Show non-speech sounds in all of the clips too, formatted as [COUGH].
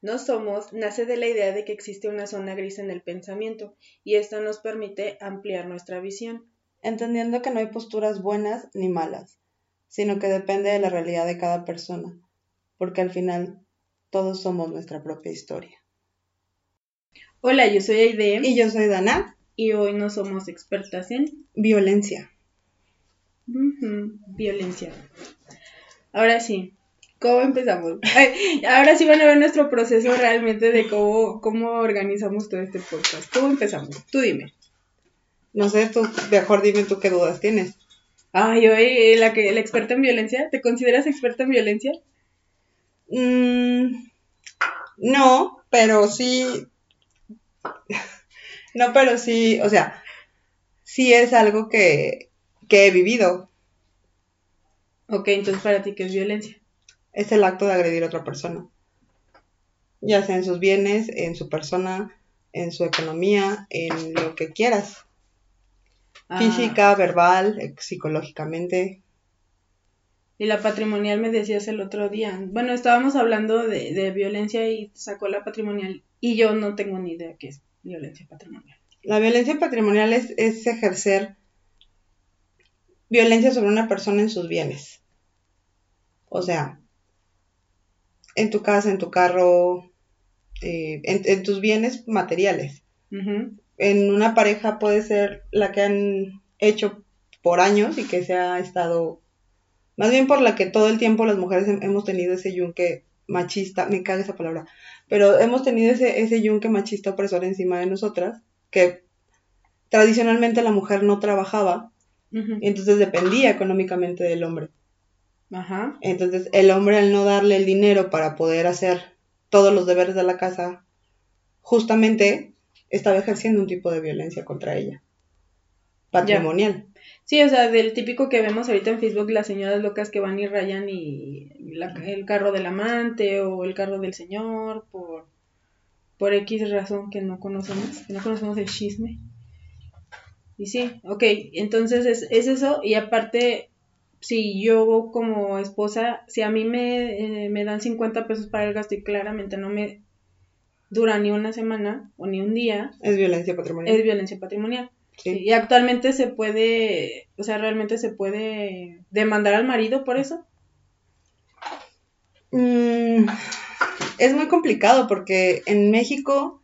no somos nace de la idea de que existe una zona gris en el pensamiento y esto nos permite ampliar nuestra visión. Entendiendo que no hay posturas buenas ni malas, sino que depende de la realidad de cada persona, porque al final todos somos nuestra propia historia. Hola, yo soy Aide. Y yo soy Dana. Y hoy no somos expertas en violencia. Violencia. Ahora sí, ¿cómo empezamos? [LAUGHS] ahora sí van a ver nuestro proceso realmente de cómo, cómo organizamos todo este podcast. ¿Cómo empezamos? Tú dime. No sé, tú, mejor dime tú qué dudas tienes. Ay, oye, la, que, la experta en violencia, ¿te consideras experta en violencia? Mm, no, pero sí. no, pero sí, o sea, sí es algo que, que he vivido. Ok, entonces para ti, ¿qué es violencia? Es el acto de agredir a otra persona. Ya sea en sus bienes, en su persona, en su economía, en lo que quieras. Ah. Física, verbal, eh, psicológicamente. Y la patrimonial me decías el otro día. Bueno, estábamos hablando de, de violencia y sacó la patrimonial. Y yo no tengo ni idea qué es violencia patrimonial. La violencia patrimonial es, es ejercer violencia sobre una persona en sus bienes. O sea, en tu casa, en tu carro, eh, en, tus bienes materiales. En una pareja puede ser la que han hecho por años y que se ha estado, más bien por la que todo el tiempo las mujeres hemos tenido ese yunque machista, me caga esa palabra, pero hemos tenido ese, ese yunque machista opresor encima de nosotras, que tradicionalmente la mujer no trabajaba, y entonces dependía económicamente del hombre. Ajá. Entonces el hombre al no darle el dinero para poder hacer todos los deberes de la casa, justamente estaba ejerciendo un tipo de violencia contra ella. Patrimonial. Sí, o sea, del típico que vemos ahorita en Facebook, las señoras locas que van y rayan y el carro del amante o el carro del señor por, por X razón que no conocemos, que no conocemos el chisme. Y sí, ok, entonces es, es eso y aparte si yo como esposa, si a mí me, eh, me dan 50 pesos para el gasto y claramente no me dura ni una semana o ni un día. Es violencia patrimonial. Es violencia patrimonial. Sí. Y actualmente se puede, o sea, realmente se puede demandar al marido por eso. Mm, es muy complicado porque en México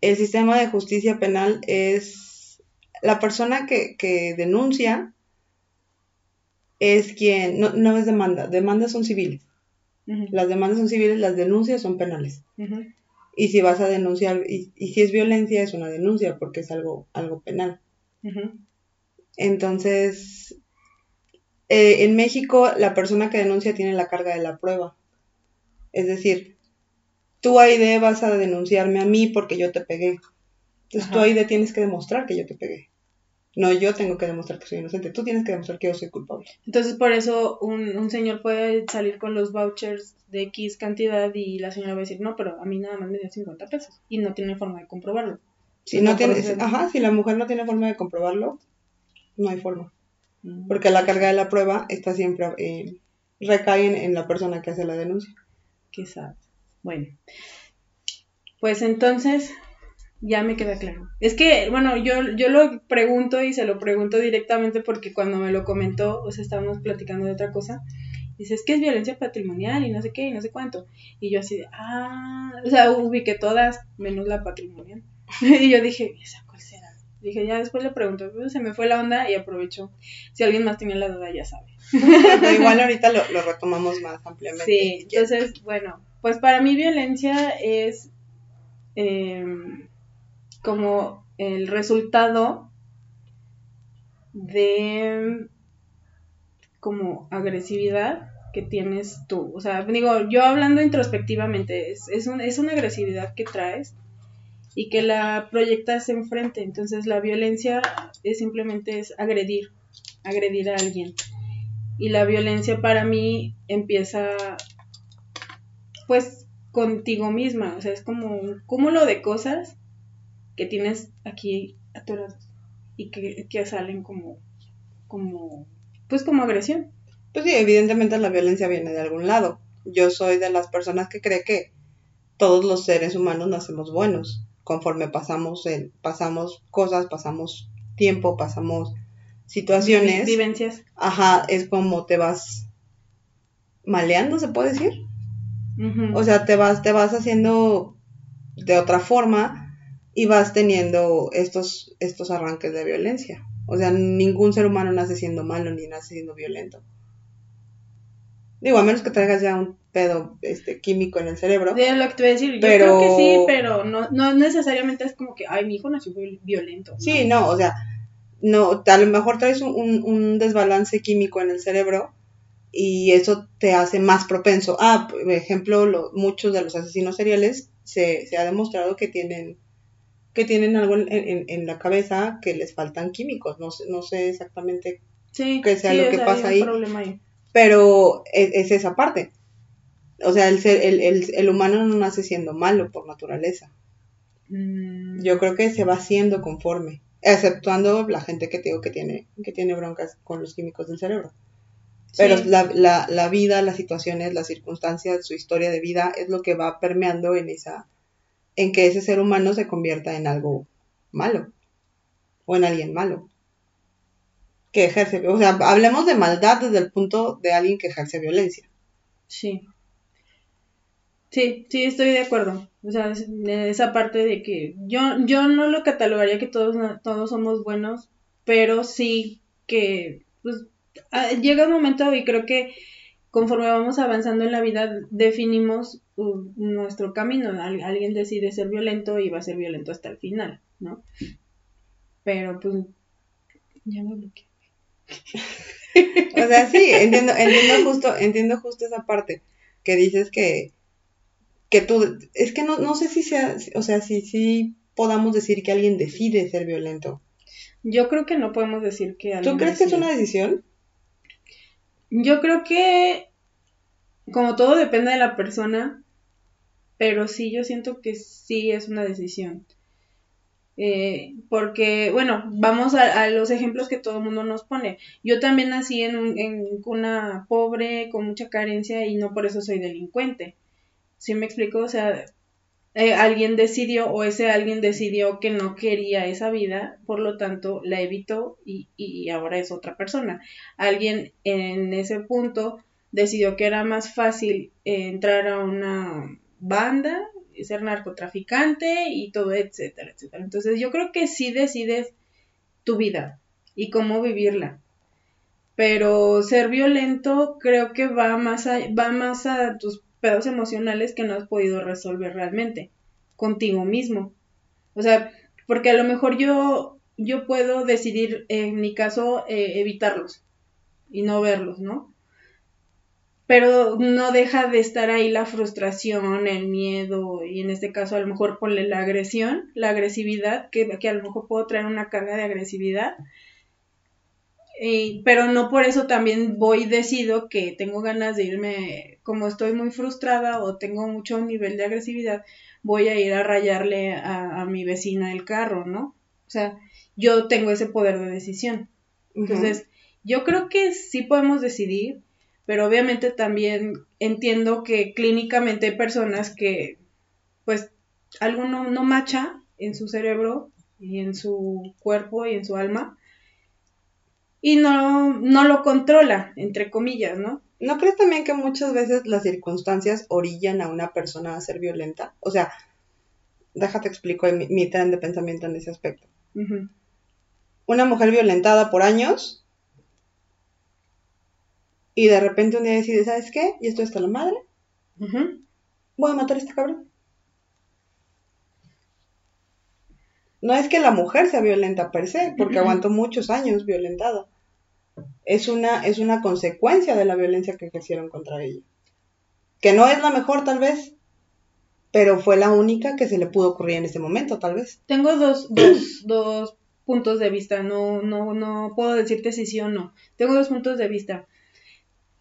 el sistema de justicia penal es la persona que, que denuncia es quien, no, no es demanda, demandas son civiles. Las demandas son civiles, las denuncias son penales. Y si vas a denunciar, y, si es violencia, es una denuncia porque es algo, algo penal. Entonces, eh, en México la persona que denuncia tiene la carga de la prueba. Es decir, tú Aide vas a denunciarme a mí porque yo te pegué. Entonces tú Aide tienes que demostrar que yo te pegué. No, yo tengo que demostrar que soy inocente. Tú tienes que demostrar que yo soy culpable. Entonces, por eso un, un señor puede salir con los vouchers de X cantidad y la señora va a decir, no, pero a mí nada más me dio 50 pesos. Y no tiene forma de comprobarlo. Si, no, tiene, ajá, si la mujer no tiene forma de comprobarlo, no hay forma. Mm. Porque la carga de la prueba está siempre, eh, recae en, la persona que hace la denuncia. Quizás. Bueno. Pues entonces, ya me queda claro. Es que, bueno, yo, yo lo pregunto y se lo pregunto directamente porque cuando me lo comentó, o sea, estábamos platicando de otra cosa, dice, es que es violencia patrimonial y no sé qué, y no sé cuánto. Y yo así de, ah, o sea, ubiqué todas, menos la patrimonial. [LAUGHS] y yo dije, ¿esa cuál será? Dije, ya después le pregunto, pues, se me fue la onda y aprovecho. Si alguien más tenía la duda, ya sabe. [LAUGHS] igual ahorita lo, lo retomamos más ampliamente. Sí, entonces, bueno, pues para mí violencia es... Eh, como el resultado de como agresividad que tienes tú. O sea, digo, yo hablando introspectivamente, es, es, es una agresividad que traes y que la proyectas enfrente. Entonces la violencia es simplemente es agredir, agredir a alguien. Y la violencia para mí empieza pues contigo misma, o sea, es como un cúmulo de cosas que tienes aquí atorados y que, que salen como, como, pues como agresión. Pues sí, evidentemente la violencia viene de algún lado. Yo soy de las personas que cree que todos los seres humanos nacemos buenos. Conforme pasamos, el, pasamos cosas, pasamos tiempo, pasamos situaciones. Vivencias. Ajá, es como te vas maleando, se puede decir. O sea, te vas, te vas haciendo de otra forma y vas teniendo estos, estos arranques de violencia. O sea, ningún ser humano nace siendo malo ni nace siendo violento. Digo, a menos que traigas ya un pedo este, químico en el cerebro. Lo que te voy a decir. Yo creo que sí, pero no, no necesariamente es como que, ay, mi hijo nació violento. Sí, no, o sea, no, a lo mejor traes un, un, desbalance químico en el cerebro y eso te hace más propenso. Ah, por ejemplo, muchos de los asesinos seriales se, se ha demostrado que tienen que tienen algo en, la cabeza que les faltan químicos. No, no sé exactamente qué sea lo que pasa ahí, Pero es, esa parte. O sea, el, ser, el, el, humano no nace siendo malo por naturaleza. Mm. Yo creo que se va haciendo conforme. Exceptuando la gente que tengo que tiene, que tiene broncas con los químicos del cerebro. Pero la, la, la, vida, las situaciones, las circunstancias, su historia de vida es lo que va permeando en esa, en que ese ser humano se convierta en algo malo o en alguien malo que ejerce, o sea, hablemos de maldad desde el punto de alguien que ejerce violencia. Sí. Sí, sí, estoy de acuerdo. O sea, esa parte de que yo, yo no lo catalogaría que todos, todos somos buenos, pero sí que pues, ah, llega un momento y creo que conforme vamos avanzando en la vida definimos nuestro camino. alguien decide ser violento y va a ser violento hasta el final, ¿no? Pero pues ya me bloqueé. [LAUGHS] o sea, sí, entiendo, entiendo justo, entiendo justo esa parte que dices que que tú, es que no, no sé si sea, o sea, si, si podamos decir que alguien decide ser violento. Yo creo que no podemos decir que alguien ¿Tú crees que es una decisión? Yo creo que, como todo depende de la persona, pero sí, yo siento que sí es una decisión. Eh, porque, bueno, vamos a, los ejemplos que todo el mundo nos pone. Yo también nací en, en una pobre, con mucha carencia y no por eso soy delincuente. ¿Sí me explico? O sea, eh, alguien decidió o ese alguien decidió que no quería esa vida, por lo tanto la evitó y, y ahora es otra persona. Alguien en ese punto decidió que era más fácil eh, entrar a una banda, ser narcotraficante y todo, etcétera, etcétera. Entonces yo creo que sí decides tu vida y cómo vivirla. Pero ser violento creo que va más a, va más a tus pedos emocionales que no has podido resolver realmente contigo mismo. O sea, porque a lo mejor yo, yo puedo decidir, en mi caso, eh, evitarlos y no verlos, ¿no? Pero no deja de estar ahí la frustración, el miedo y en este caso a lo mejor ponle la agresión, la agresividad, que, que a lo mejor puedo traer una carga de agresividad pero no por eso también voy y decido que tengo ganas de irme, como estoy muy frustrada o tengo mucho nivel de agresividad, voy a ir a rayarle a, mi vecina el carro, ¿no? O sea, yo tengo ese poder de decisión. Entonces, yo creo que sí podemos decidir, pero obviamente también entiendo que clínicamente hay personas que, pues, algo no, no macha en su cerebro y en su cuerpo y en su alma y no, no lo controla, entre comillas, ¿no? ¿No crees también que muchas veces las circunstancias orillan a una persona a ser violenta? O sea, déjate explico mi, tren de pensamiento en ese aspecto. Una mujer violentada por años y de repente un día decide, ¿sabes qué? Y esto está la madre. Voy a matar a este cabrón. No es que la mujer sea violenta per se, porque aguantó muchos años violentada. Es una, es una consecuencia de la violencia que ejercieron contra ella. Que no es la mejor, tal vez, pero fue la única que se le pudo ocurrir en ese momento, tal vez. Tengo dos, [CLEARS THROAT] dos, dos puntos de vista, no, no, no puedo decirte si sí o no. Tengo dos puntos de vista.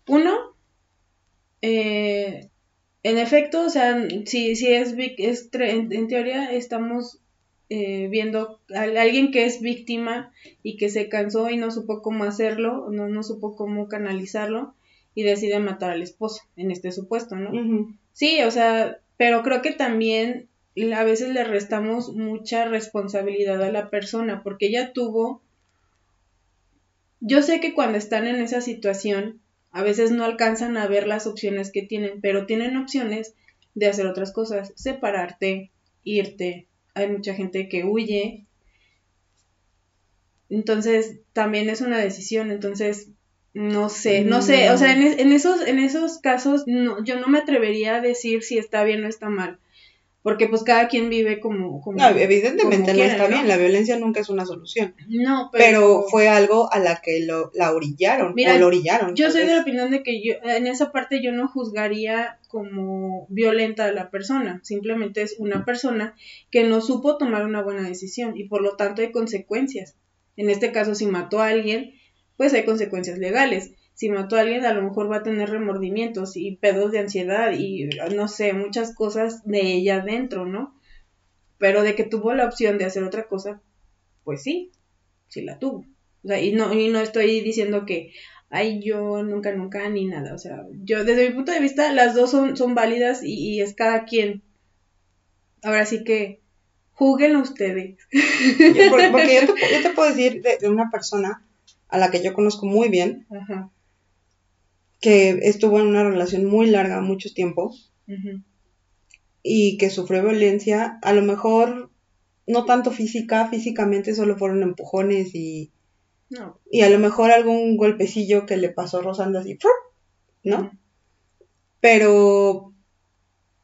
Uno, eh, en efecto, o sea, si, si es, es en, teoría estamos eh, viendo a alguien que es víctima y que se cansó y no supo cómo hacerlo, no, no supo cómo canalizarlo y decide matar al esposo, en este supuesto, ¿no? Sí, o sea, pero creo que también a veces le restamos mucha responsabilidad a la persona, porque ella tuvo, yo sé que cuando están en esa situación, a veces no alcanzan a ver las opciones que tienen, pero tienen opciones de hacer otras cosas, separarte, irte. Hay mucha gente que huye. Entonces, también es una decisión. Entonces, no sé, no sé, o sea, en, en, esos, en esos casos no, yo no me atrevería a decir si está bien o está mal porque pues cada quien vive como... como no, evidentemente no está bien, la violencia nunca es una solución. No, pero... pero fue algo a la que lo, la orillaron, o lo orillaron. Yo soy de la opinión de que yo, en esa parte yo no juzgaría como violenta a la persona, simplemente es una persona que no supo tomar una buena decisión y por lo tanto hay consecuencias. En este caso, si mató a alguien, pues hay consecuencias legales si mató a alguien a lo mejor va a tener remordimientos y pedos de ansiedad y no sé, muchas cosas de ella dentro, ¿no? Pero de que tuvo la opción de hacer otra cosa, pues sí, sí la tuvo. O sea, y no, y no estoy diciendo que, ay, yo nunca, nunca, ni nada. O sea, yo desde mi punto de vista, las dos son, son válidas y, es cada quien. Ahora sí que, júguenlo ustedes. Porque, [LAUGHS] yo, te, puedo decir de, de, una persona a la que yo conozco muy bien, Ajá que estuvo en una relación muy larga, mucho tiempo, y que sufrió violencia, a lo mejor no tanto física, físicamente solo fueron empujones y, y a lo mejor algún golpecillo que le pasó rozando así, ¿no? Pero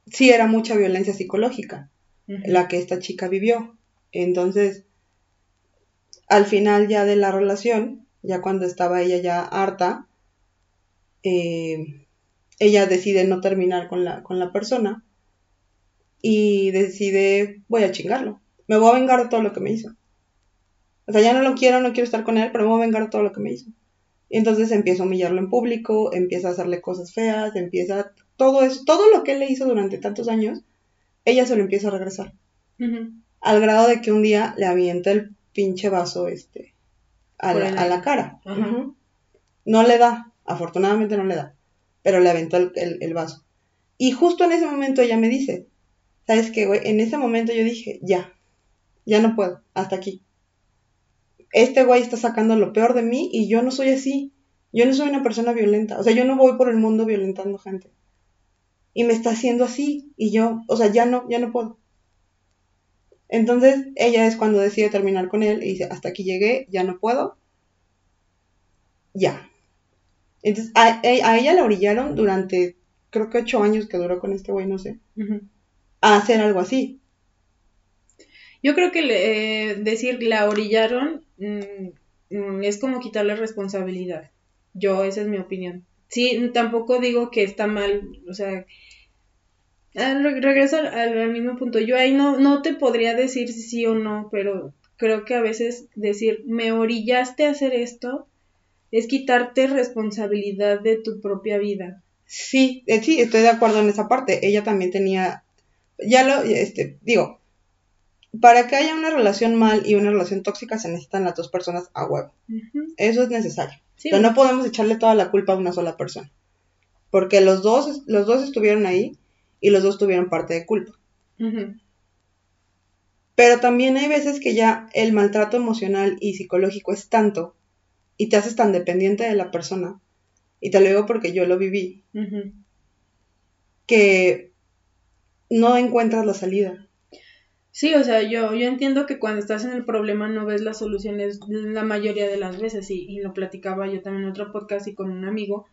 sí era mucha violencia psicológica la que esta chica vivió. Entonces, al final ya de la relación, ya cuando estaba ella ya harta, eh, ella decide no terminar con la, con la persona y decide, voy a chingarlo, me voy a vengar de todo lo que me hizo. O sea, ya no lo quiero, no quiero estar con él, pero me voy a vengar de todo lo que me hizo. Y entonces empieza a humillarlo en público, empieza a hacerle cosas feas, empieza todo eso, todo lo que él le hizo durante tantos años, ella se lo empieza a regresar. Al grado de que un día le avienta el pinche vaso este a, la, cara. No le da, Afortunadamente no le da, pero le aventó el, vaso. Y justo en ese momento ella me dice, ¿sabes qué, güey? En ese momento yo dije, ya, ya no puedo, hasta aquí. Este güey está sacando lo peor de mí y yo no soy así. Yo no soy una persona violenta. O sea, yo no voy por el mundo violentando gente. Y me está haciendo así. Y yo, o sea, ya no, ya no puedo. Entonces, ella es cuando decide terminar con él y dice, hasta aquí llegué, ya no puedo. Ya. Entonces, a, ella la orillaron durante, creo que ocho años que duró con este güey, no sé, a hacer algo así. Yo creo que eh, decir la orillaron mm, mm, es como quitarle responsabilidad. Yo, esa es mi opinión. Sí, tampoco digo que está mal, o sea, regreso al, mismo punto. Yo ahí no, no te podría decir si sí o no, pero creo que a veces decir, me orillaste a hacer esto, es quitarte responsabilidad de tu propia vida. Sí, eh, sí, estoy de acuerdo en esa parte. Ella también tenía, ya lo, este, digo, para que haya una relación mal y una relación tóxica se necesitan las dos personas a huevo. Eso es necesario. Pero no podemos echarle toda la culpa a una sola persona. Porque los dos, los dos estuvieron ahí y los dos tuvieron parte de culpa. Pero también hay veces que ya el maltrato emocional y psicológico es tanto y te haces tan dependiente de la persona, y te lo digo porque yo lo viví, que no encuentras la salida. Sí, o sea, yo, yo entiendo que cuando estás en el problema no ves las soluciones la mayoría de las veces, y, y lo platicaba yo también en otro podcast y con un amigo,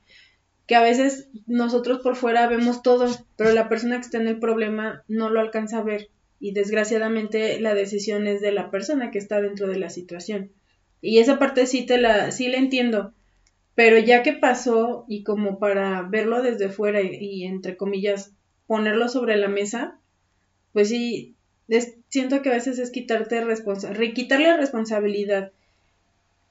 que a veces nosotros por fuera vemos todo, pero la persona que está en el problema no lo alcanza a ver, y desgraciadamente la decisión es de la persona que está dentro de la situación. Y esa parte sí te la, sí la entiendo. Pero ya que pasó y como para verlo desde fuera y, entre comillas ponerlo sobre la mesa, pues sí, siento que a veces es quitarte responsa quitarle responsabilidad.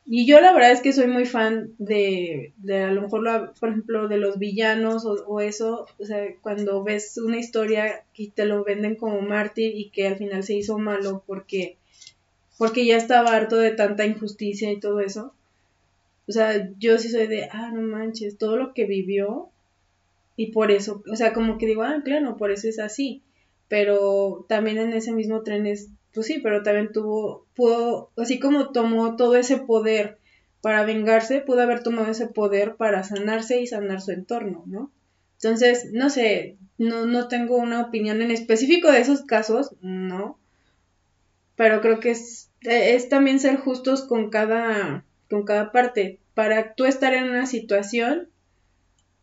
Y yo la verdad es que soy muy fan de, de a lo mejor, por ejemplo, de los villanos o, o, eso, o sea, cuando ves una historia y te lo venden como mártir y que al final se hizo malo porque porque ya estaba harto de tanta injusticia y todo eso. O sea, yo sí soy de, ah, no manches, todo lo que vivió y por eso, o sea, como que digo, ah, claro, por eso es así, pero también en ese mismo tren es, pues sí, pero también tuvo, pudo, así como tomó todo ese poder para vengarse, pudo haber tomado ese poder para sanarse y sanar su entorno, ¿no? Entonces, no sé, no, no tengo una opinión en específico de esos casos, no, pero creo que es, es también ser justos con cada, con cada parte. Para tú estar en una situación,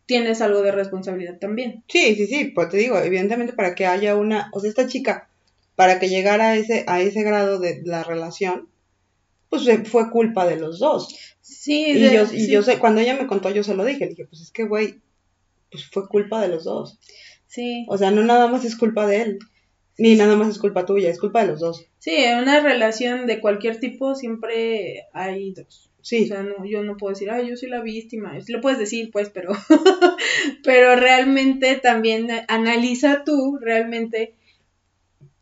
tienes algo de responsabilidad también. Sí, sí, sí, pues te digo, evidentemente para que haya una, o sea, esta chica, para que llegara a ese, a ese grado de la relación, pues fue culpa de los dos. Sí, y, yo, y yo sé, cuando ella me contó, yo se lo dije, le dije, pues es que, güey, pues fue culpa de los dos. Sí. O sea, no nada más es culpa de él, ni nada más es culpa tuya, es culpa de los dos. Sí, en una relación de cualquier tipo siempre hay dos. Sí. O sea, no, yo no puedo decir, ah, yo soy la víctima. Lo puedes decir, pues, pero, [LAUGHS] pero realmente también analiza tú realmente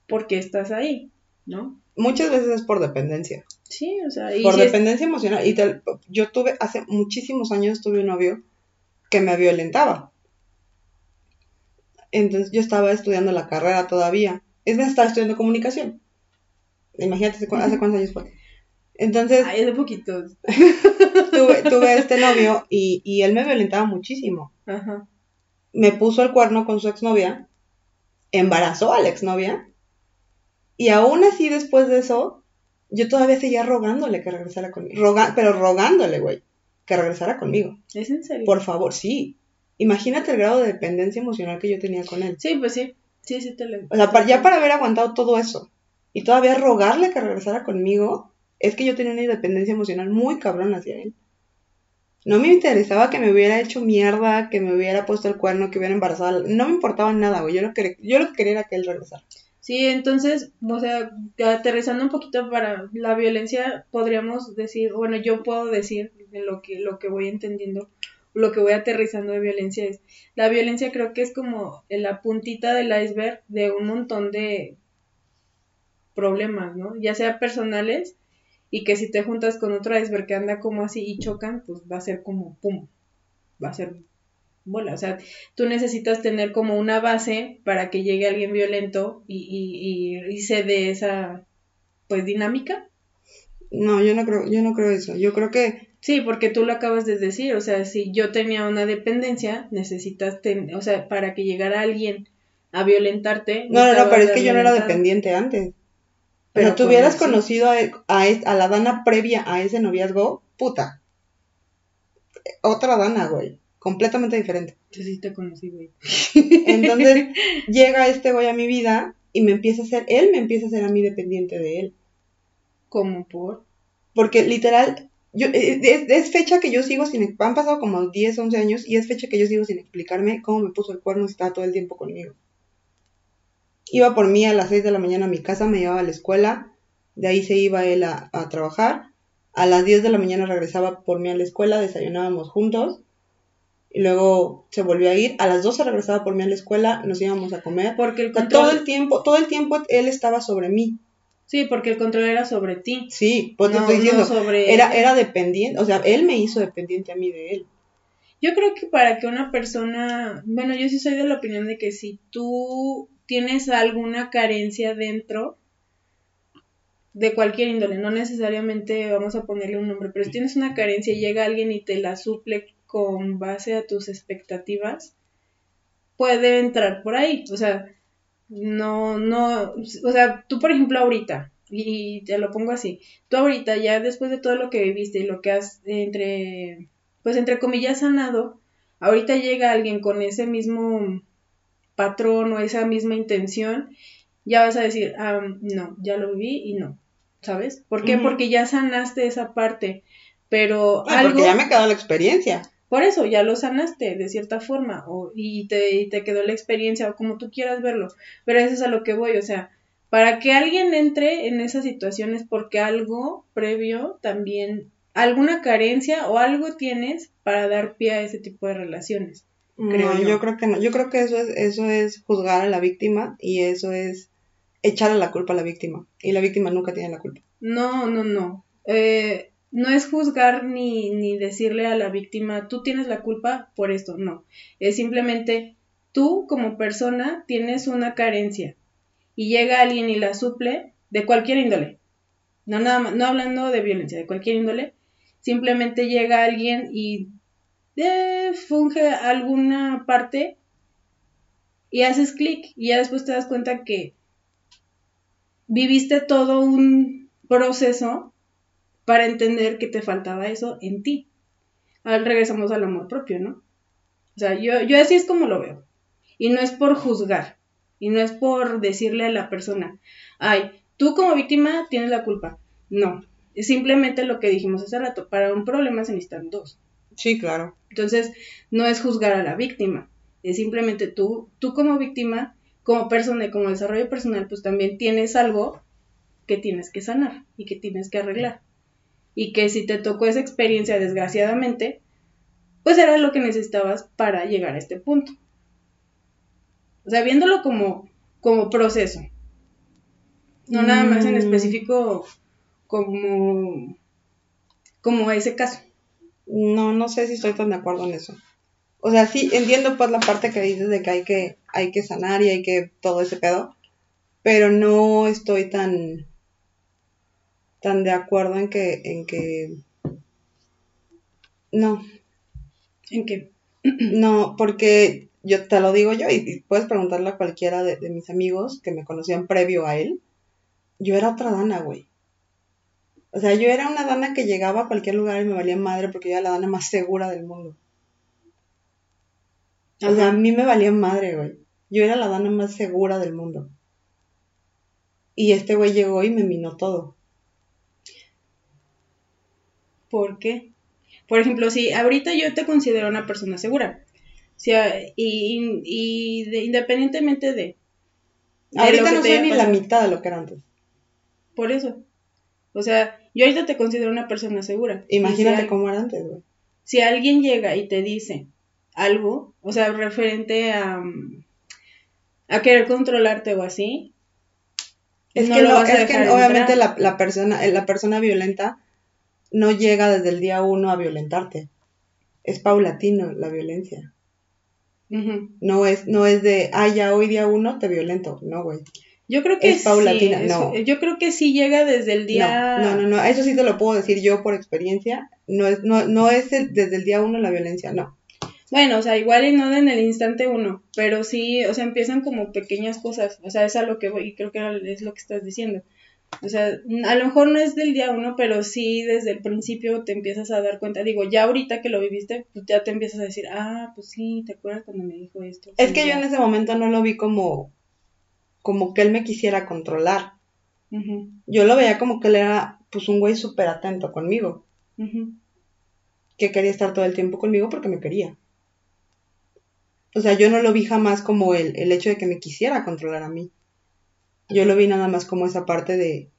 por qué estás ahí, ¿no? Muchas veces es por dependencia. Sí, o sea, por dependencia emocional. Y yo tuve, hace muchísimos años tuve un novio que me violentaba. Entonces yo estaba estudiando la carrera todavía. Es más, estaba estudiando comunicación. Imagínate hace cuántos años fue. Entonces. Ay, de poquito. [LAUGHS] tuve, tuve este novio y, y, él me violentaba muchísimo. Ajá. Me puso el cuerno con su exnovia, embarazó a la exnovia, y aún así después de eso, yo todavía seguía rogándole que regresara conmigo. pero rogándole, güey, que regresara conmigo. ¿Es en serio? Por favor, sí. Imagínate el grado de dependencia emocional que yo tenía con él. Sí, pues sí. Sí, sí te lo... O sea, ya para haber aguantado todo eso y todavía rogarle que regresara conmigo, es que yo tenía una independencia emocional muy cabrón hacia él. No me interesaba que me hubiera hecho mierda, que me hubiera puesto el cuerno, que hubiera embarazado. No me importaba nada, güey. Yo lo que, yo lo que quería era que él regresara. Sí, entonces, o sea, aterrizando un poquito para la violencia, podríamos decir, bueno, yo puedo decir lo que, lo que voy entendiendo, lo que voy aterrizando de violencia es, la violencia creo que es como la puntita del iceberg de un montón de problemas, ¿no? Ya sea personales y que si te juntas con otro iceberg que anda como así y chocan, pues va a ser como pum, va a ser bola. O sea, tú necesitas tener como una base para que llegue alguien violento y, y, y, se dé esa, pues, dinámica. No, yo no creo, yo no creo eso. Yo creo que... Sí, porque tú lo acabas de decir, o sea, si yo tenía una dependencia, necesitas, tener, o sea, para que llegara alguien a violentarte. No, no, no, pero es que yo no era dependiente antes. Pero, tú hubieras conocido a, a, la Dana previa a ese noviazgo, puta. Otra Dana, güey. Completamente diferente. Yo sí te conocí, güey. [LAUGHS] Entonces llega este güey a mi vida y me empieza a hacer, él me empieza a hacer a mí dependiente de él. ¿Cómo por? Porque literal, yo, eh, es, es, fecha que yo sigo sin, han pasado como 10, 11 años y es fecha que yo sigo sin explicarme cómo me puso el cuerno y estaba todo el tiempo conmigo. Iba por mí a las 6 de la mañana a mi casa, me llevaba a la escuela, de ahí se iba él a, trabajar. A las 10 de la mañana regresaba por mí a la escuela, desayunábamos juntos. Y luego se volvió a ir. A las 12 regresaba por mí a la escuela, nos íbamos a comer. Porque el todo el tiempo, todo el tiempo él estaba sobre mí. Sí, porque el control era sobre ti. Sí, pues te estoy diciendo, era, era dependiente, o sea, él me hizo dependiente a mí de él. Yo creo que para que una persona, bueno, yo sí soy de la opinión de que si tú tienes alguna carencia dentro de cualquier índole, no necesariamente vamos a ponerle un nombre, pero si tienes una carencia y llega alguien y te la suple con base a tus expectativas, puede entrar por ahí, o sea, no, no, o sea, tú por ejemplo ahorita, y te lo pongo así, tú ahorita ya después de todo lo que viviste y lo que has entre, pues entre comillas sanado, ahorita llega alguien con ese mismo patrón o esa misma intención, ya vas a decir, ah, no, ya lo viví y no, ¿sabes? ¿Por qué? Porque ya sanaste esa parte, pero algo... Porque ya me quedó la experiencia. Por eso, ya lo sanaste de cierta forma, o, y, te, y te quedó la experiencia, o como tú quieras verlo, pero eso es a lo que voy, o sea, para que alguien entre en esas situaciones porque algo previo también, alguna carencia o algo tienes para dar pie a ese tipo de relaciones no, yo. creo que no. Yo creo que eso es, eso es juzgar a la víctima y eso es echarle la culpa a la víctima. Y la víctima nunca tiene la culpa. No, no, no. Eh, no es juzgar ni, ni decirle a la víctima, tú tienes la culpa por esto, no. Es simplemente tú como persona tienes una carencia y llega alguien y la suple de cualquier índole. No, nada no hablando de violencia, de cualquier índole. Simplemente llega alguien y eh, funge alguna parte y haces clic y ya después te das cuenta que viviste todo un proceso para entender que te faltaba eso en ti. Ahora regresamos al amor propio, ¿no? O sea, yo, yo así es como lo veo. Y no es por juzgar, y no es por decirle a la persona, ay, tú como víctima tienes la culpa. No, es simplemente lo que dijimos hace rato, para un problema se necesitan dos. Sí, claro. Entonces, no es juzgar a la víctima, es simplemente tú, tú como víctima, como persona y como desarrollo personal, pues también tienes algo que tienes que sanar y que tienes que arreglar. Y que si te tocó esa experiencia desgraciadamente, pues era lo que necesitabas para llegar a este punto. O sea, viéndolo como, como proceso. No nada más en mm. específico como, como ese caso. No, no sé si estoy tan de acuerdo en eso. O sea, sí, entiendo pues la parte que dices de que hay que, hay que sanar y hay que todo ese pedo, pero no estoy tan, tan de acuerdo en que, en que, no. ¿En qué? [CLEARS THROAT] No, porque yo te lo digo yo y, puedes preguntarle a cualquiera de, de, mis amigos que me conocían previo a él. Yo era otra dana, güey. O sea, yo era una dana que llegaba a cualquier lugar y me valía madre porque yo era la dana más segura del mundo. O sea, a mí me valía madre, güey. Yo era la dana más segura del mundo. Y este güey llegó y me minó todo. ¿Por qué? Por ejemplo, si ahorita yo te considero una persona segura, sea, y, y independientemente de... Ahorita no soy ni la mitad de lo que era antes. Por eso. O sea, yo ahorita te considero una persona segura. Imagínate cómo era antes, güey. Si alguien llega y te dice, algo, o sea, referente a, a querer controlarte o así. Es que, no, es que obviamente la, la, persona, la persona violenta no llega desde el día uno a violentarte. Es paulatino la violencia. No es, no es de, ah, ya hoy día uno te violento. No, güey. Yo creo que es paulatina. no. Yo creo que sí llega desde el día. No, no, no, Eso sí te lo puedo decir yo por experiencia. No es, no, no es desde el día uno la violencia, no. Bueno, o sea, igual y no en el instante uno, pero sí, o sea, empiezan como pequeñas cosas, o sea, es a lo que voy y creo que es lo que estás diciendo. O sea, a lo mejor no es del día uno, pero sí desde el principio te empiezas a dar cuenta. Digo, ya ahorita que lo viviste, pues ya te empiezas a decir, ah, pues sí, ¿te acuerdas cuando me dijo esto? Es que yo en ese momento no lo vi como, como que él me quisiera controlar. Yo lo veía como que él era, pues, un güey súper atento conmigo. Que quería estar todo el tiempo conmigo porque me quería. O sea, yo no lo vi jamás como el, el hecho de que me quisiera controlar a mí. Yo lo vi nada más como esa parte de,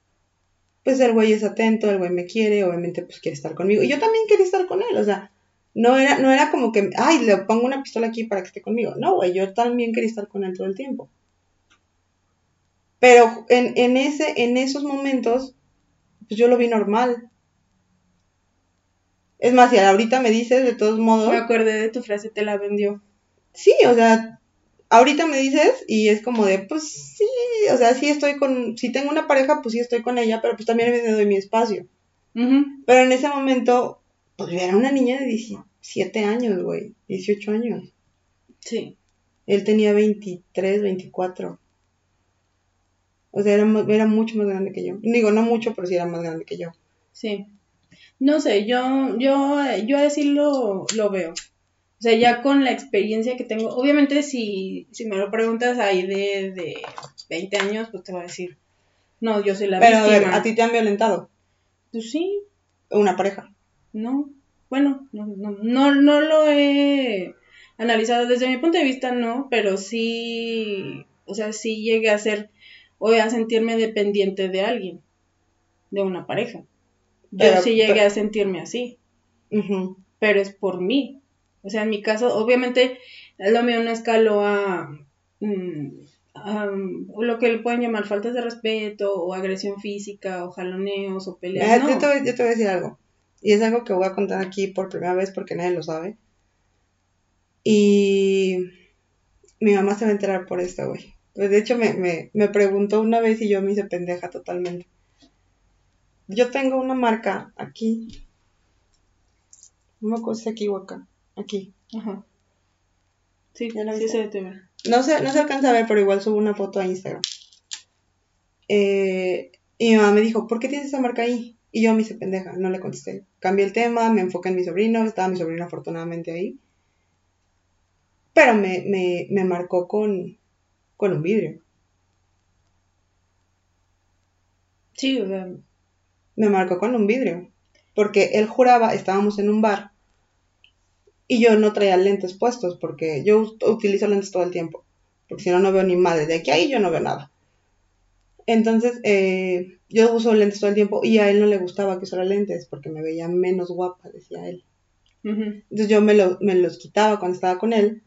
pues el güey es atento, el güey me quiere, obviamente pues quiere estar conmigo. Y yo también quería estar con él, o sea, no era, no era como que, ay, le pongo una pistola aquí para que esté conmigo. No, güey, yo también quería estar con él todo el tiempo. Pero en, en, ese, en esos momentos, pues yo lo vi normal. Es más, si ahorita me dices, de todos modos... Me acordé de tu frase, te la vendió sí, o sea, ahorita me dices y es como de, pues sí, o sea, sí estoy con, si tengo una pareja, pues sí estoy con ella, pero pues también me doy mi espacio. Pero en ese momento, pues yo era una niña de 17 años, güey, 18 años. Sí. Él tenía 23, 24. O sea, era, era mucho más grande que yo. Digo, no mucho, pero sí era más grande que yo. Sí. No sé, yo, yo, yo así lo, lo veo. O sea, ya con la experiencia que tengo, obviamente si, si me lo preguntas ahí de, de 20 años, pues te voy a decir, no, yo soy la Pero a ver, ¿a ti te han violentado? Pues sí. ¿Una pareja? No, bueno, no, no, no, no lo he analizado desde mi punto de vista, no, pero sí, o sea, sí llegué a ser, o a sentirme dependiente de alguien, de una pareja. Yo sí llegué a sentirme así, pero es por mí, o sea, en mi caso, obviamente, lo mío no escaló mm, a, lo que le pueden llamar faltas de respeto o agresión física o jaloneos o peleas. yo, te, voy a decir algo. Y es algo que voy a contar aquí por primera vez porque nadie lo sabe. Y mi mamá se va a enterar por esto, güey. Pues de hecho me, me preguntó una vez y yo me hice pendeja totalmente. Yo tengo una marca aquí. No me acuerdo si aquí o acá. Aquí. Ajá. Sí, ya la sí se No se, no se alcanza a ver, pero igual subo una foto a Instagram. Eh, y mi mamá me dijo, ¿por qué tienes esa marca ahí? Y yo me hice pendeja, no le contesté. Cambié el tema, me enfoqué en mi sobrino, estaba mi sobrino afortunadamente ahí. Pero me, me, me marcó con, con un vidrio. Sí, o sea, me marcó con un vidrio. Porque él juraba, estábamos en un bar, y yo no traía lentes puestos, porque yo utilizo lentes todo el tiempo. Porque si no, no veo ni madre. De aquí a ahí yo no veo nada. Entonces, eh, yo uso lentes todo el tiempo y a él no le gustaba que usara lentes porque me veía menos guapa, decía él. Entonces yo me, me los quitaba cuando estaba con él.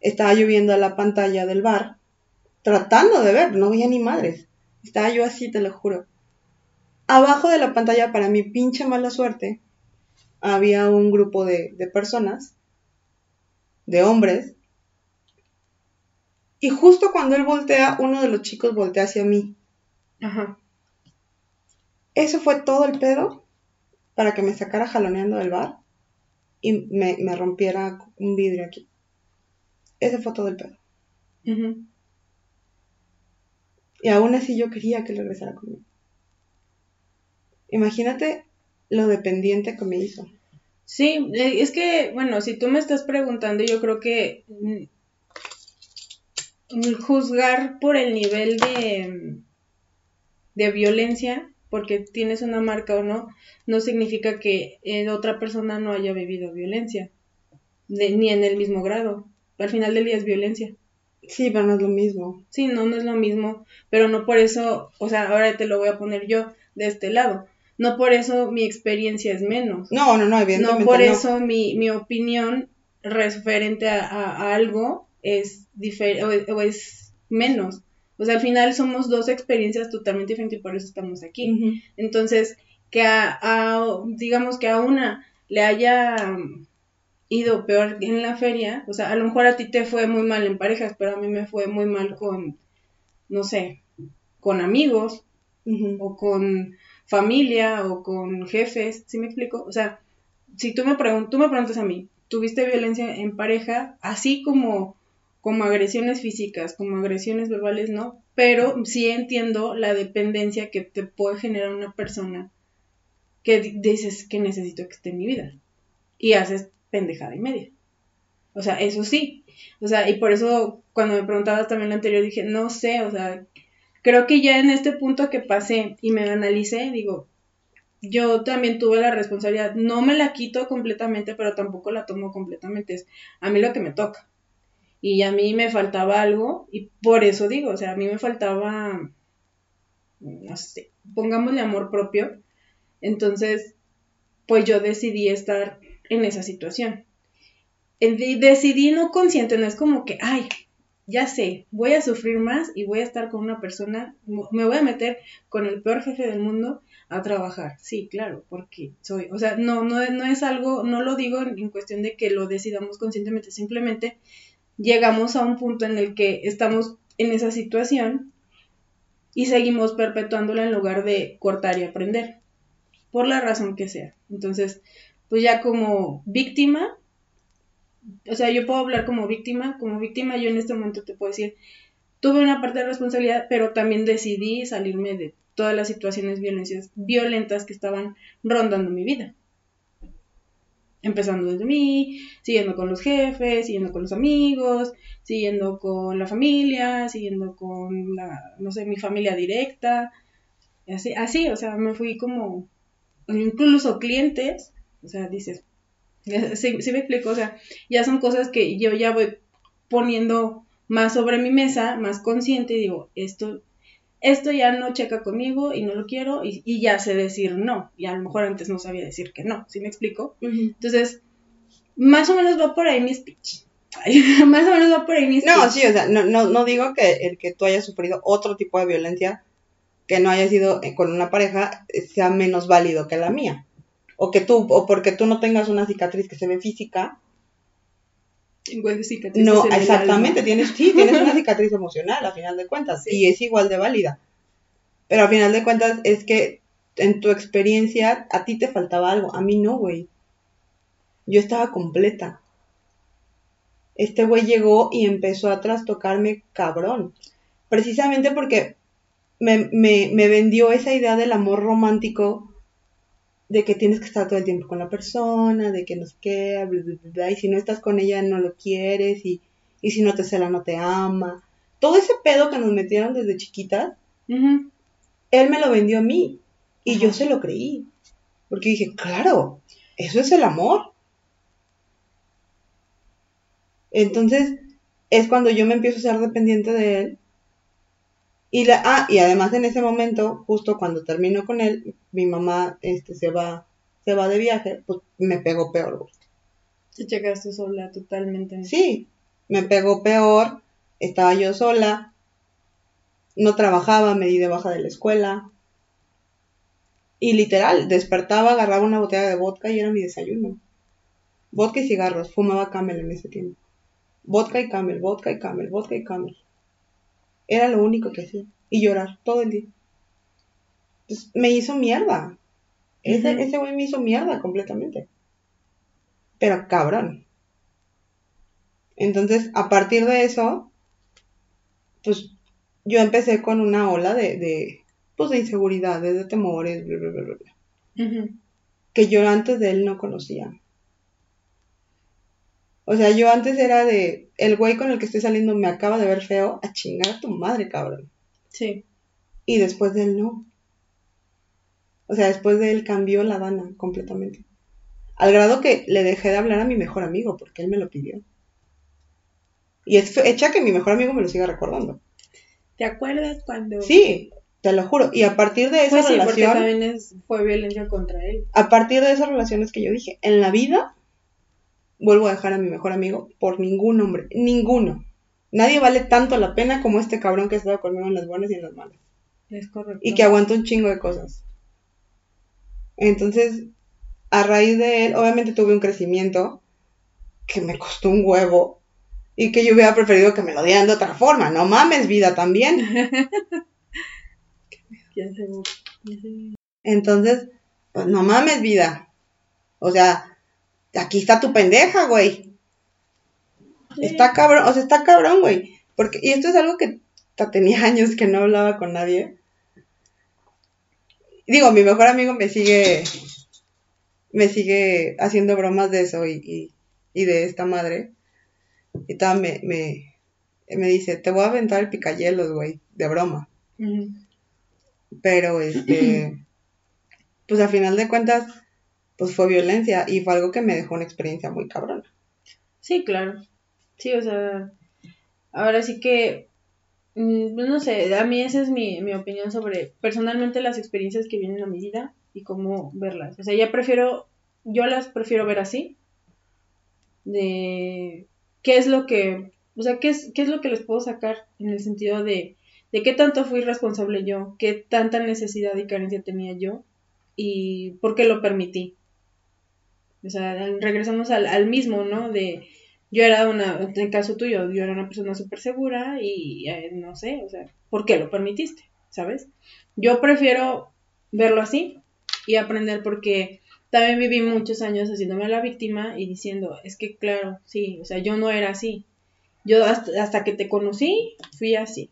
Estaba yo viendo a la pantalla del bar, tratando de ver, no veía ni madres. Estaba yo así, te lo juro. Abajo de la pantalla, para mi pinche mala suerte, había un grupo de, personas, de hombres, y justo cuando él voltea, uno de los chicos voltea hacia mí. Ajá. Eso fue todo el pedo para que me sacara jaloneando del bar y me, rompiera un vidrio aquí. Ese fue todo el pedo. Y aún así yo quería que regresara conmigo. Imagínate lo dependiente que me hizo. Sí, eh, es que, bueno, si tú me estás preguntando, yo creo que mm, juzgar por el nivel de, de violencia, porque tienes una marca o no, no significa que otra persona no haya vivido violencia, ni en el mismo grado. Al final del día es violencia. Sí, pero no es lo mismo. Sí, no, no es lo mismo, pero no por eso, o sea, ahora te lo voy a poner yo de este lado no por eso mi experiencia es menos. No, no, no, evidentemente. No por eso mi, mi opinión referente a, algo es diferente o, es menos. O sea, al final somos dos experiencias totalmente diferentes y por eso estamos aquí. Entonces, que a, digamos que a una le haya ido peor en la feria, o sea, a lo mejor a ti te fue muy mal en parejas, pero a mí me fue muy mal con, no sé, con amigos o con familia o con jefes, ¿sí me explico? O sea, si tú me, tú me preguntas a mí, ¿tuviste violencia en pareja? Así como, como agresiones físicas, como agresiones verbales, no, pero sí entiendo la dependencia que te puede generar una persona que dices que necesito que esté en mi vida y haces pendejada y media. O sea, eso sí. O sea, y por eso cuando me preguntabas también lo anterior dije, no sé, o sea, creo que ya en este punto que pasé y me analicé, digo, yo también tuve la responsabilidad, no me la quito completamente, pero tampoco la tomo completamente, es a mí lo que me toca. Y a mí me faltaba algo y por eso digo, o sea, a mí me faltaba, no sé, pongámosle amor propio. Entonces, pues yo decidí estar en esa situación. Decidí no consciente, no es como que, ay, ya sé, voy a sufrir más y voy a estar con una persona, me voy a meter con el peor jefe del mundo a trabajar. Sí, claro, porque soy, o sea, no, no, no es algo, no lo digo en, cuestión de que lo decidamos conscientemente, simplemente llegamos a un punto en el que estamos en esa situación y seguimos perpetuándola en lugar de cortar y aprender, por la razón que sea. Entonces, pues ya como víctima, o sea, yo puedo hablar como víctima, como víctima yo en este momento te puedo decir, tuve una parte de responsabilidad, pero también decidí salirme de todas las situaciones violencias, violentas que estaban rondando mi vida. Empezando desde mí, siguiendo con los jefes, siguiendo con los amigos, siguiendo con la familia, siguiendo con la, no sé, mi familia directa. Así, así, o sea, me fui como, incluso clientes, o sea, dices, [LAUGHS] Sí, sí me explico, o sea, ya son cosas que yo ya voy poniendo más sobre mi mesa, más consciente, y digo, esto, esto ya no checa conmigo y no lo quiero, y, ya sé decir no, y a lo mejor antes no sabía decir que no, ¿sí me explico? Entonces, más o menos va por ahí mi speech. [LAUGHS] más o menos va por ahí mi speech. No, sí, o sea, no, no, no digo que el que tú hayas sufrido otro tipo de violencia que no haya sido con una pareja sea menos válido que la mía. O que tú, o porque tú no tengas una cicatriz que se ve física. cicatriz. No, exactamente, tienes, sí, [LAUGHS] tienes una cicatriz emocional a final de cuentas, y es igual de válida. Pero a final de cuentas es que en tu experiencia a ti te faltaba algo, a mí no, güey. Yo estaba completa. Este güey llegó y empezó a trastocarme cabrón. Precisamente porque me, me, me vendió esa idea del amor romántico de que tienes que estar todo el tiempo con la persona, de que no sé qué, y si no estás con ella no lo quieres, y, y si no te cela no te ama. Todo ese pedo que nos metieron desde chiquitas, él me lo vendió a mí, y yo se lo creí, porque dije, claro, eso es el amor. Entonces, es cuando yo me empiezo a ser dependiente de él y, la, ah, y además en ese momento, justo cuando termino con él, mi mamá este, se, va, se va de viaje, pues me pegó peor. Güey. Te llegaste sola totalmente. Sí, me pegó peor, estaba yo sola, no trabajaba, me di de baja de la escuela. Y literal, despertaba, agarraba una botella de vodka y era mi desayuno. Vodka y cigarros, fumaba camel en ese tiempo. Vodka y camel, vodka y camel, vodka y camel. Era lo único que hacía. Y llorar todo el día. Entonces, me hizo mierda. Ese, ese güey me hizo mierda completamente. Pero cabrón. Entonces, a partir de eso, pues yo empecé con una ola de, de pues de inseguridades, de temores, bla, bla, bla, bla, que yo antes de él no conocía. O sea, yo antes era de, el güey con el que estoy saliendo me acaba de ver feo, a chingar a tu madre, cabrón. Sí. Y después de él no. O sea, después de él cambió la dana completamente. Al grado que le dejé de hablar a mi mejor amigo porque él me lo pidió. Y es hecha que mi mejor amigo me lo siga recordando. ¿Te acuerdas cuando? Sí, te lo juro. Y a partir de esa pues sí, relación. Porque también fue violencia contra él. A partir de esas relaciones que yo dije, en la vida vuelvo a dejar a mi mejor amigo por ningún hombre, ninguno. Nadie vale tanto la pena como este cabrón que ha estado conmigo en las buenas y en las malas. Es correcto. Y que aguanta un chingo de cosas. Entonces, a raíz de él, obviamente tuve un crecimiento que me costó un huevo y que yo hubiera preferido que me lo dieran de otra forma. No mames, vida también. [LAUGHS] Entonces, pues no mames, vida. O sea, aquí está tu pendeja, güey. Está cabrón, o sea, está cabrón, güey. Porque, y esto es algo que tenía [LAUGHS] años que no hablaba con nadie. Digo, mi mejor amigo me sigue, me sigue haciendo bromas de eso y, y, de esta madre. Y tal, me, me, me, dice, te voy a aventar el picayelos, güey, de broma. Pero, este, [CLEARS THROAT] pues a final de cuentas, pues fue violencia y fue algo que me dejó una experiencia muy cabrona. Sí, claro. Sí, o sea, ahora sí que, mm, no sé, a mí esa es mi, mi opinión sobre personalmente las experiencias que vienen a mi vida y cómo verlas. O sea, ya prefiero, yo las prefiero ver así, de qué es lo que, o sea, qué es, qué es lo que les puedo sacar en el sentido de, de qué tanto fui responsable yo, qué tanta necesidad y carencia tenía yo y por qué lo permití. O sea, regresamos al, mismo, ¿no? De yo era una, en el caso tuyo, yo era una persona súper segura y eh, no sé, o sea, ¿por qué lo permitiste? ¿Sabes? Yo prefiero verlo así y aprender porque también viví muchos años haciéndome la víctima y diciendo, es que claro, sí, o sea, yo no era así. Yo hasta, hasta que te conocí, fui así.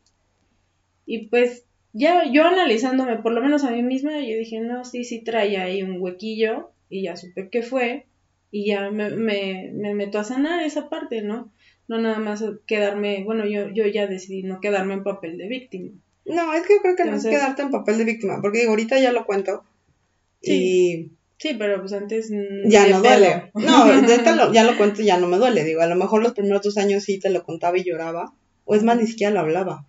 Y pues ya yo analizándome, por lo menos a mí misma, yo dije, no, sí, sí trae ahí un huequillo y ya supe qué fue y ya me, me, me, meto a sanar esa parte, ¿no? No nada más quedarme, bueno, yo, yo ya decidí no quedarme en papel de víctima. No, es que yo creo que no es quedarte en papel de víctima, porque digo, ahorita ya lo cuento. Sí. Y... Sí, pero pues antes... Ya no duele. No, [LAUGHS] ahorita lo, ya lo cuento y ya no me duele. Digo, a lo mejor los primeros dos años sí te lo contaba y lloraba. O es más, ni siquiera lo hablaba.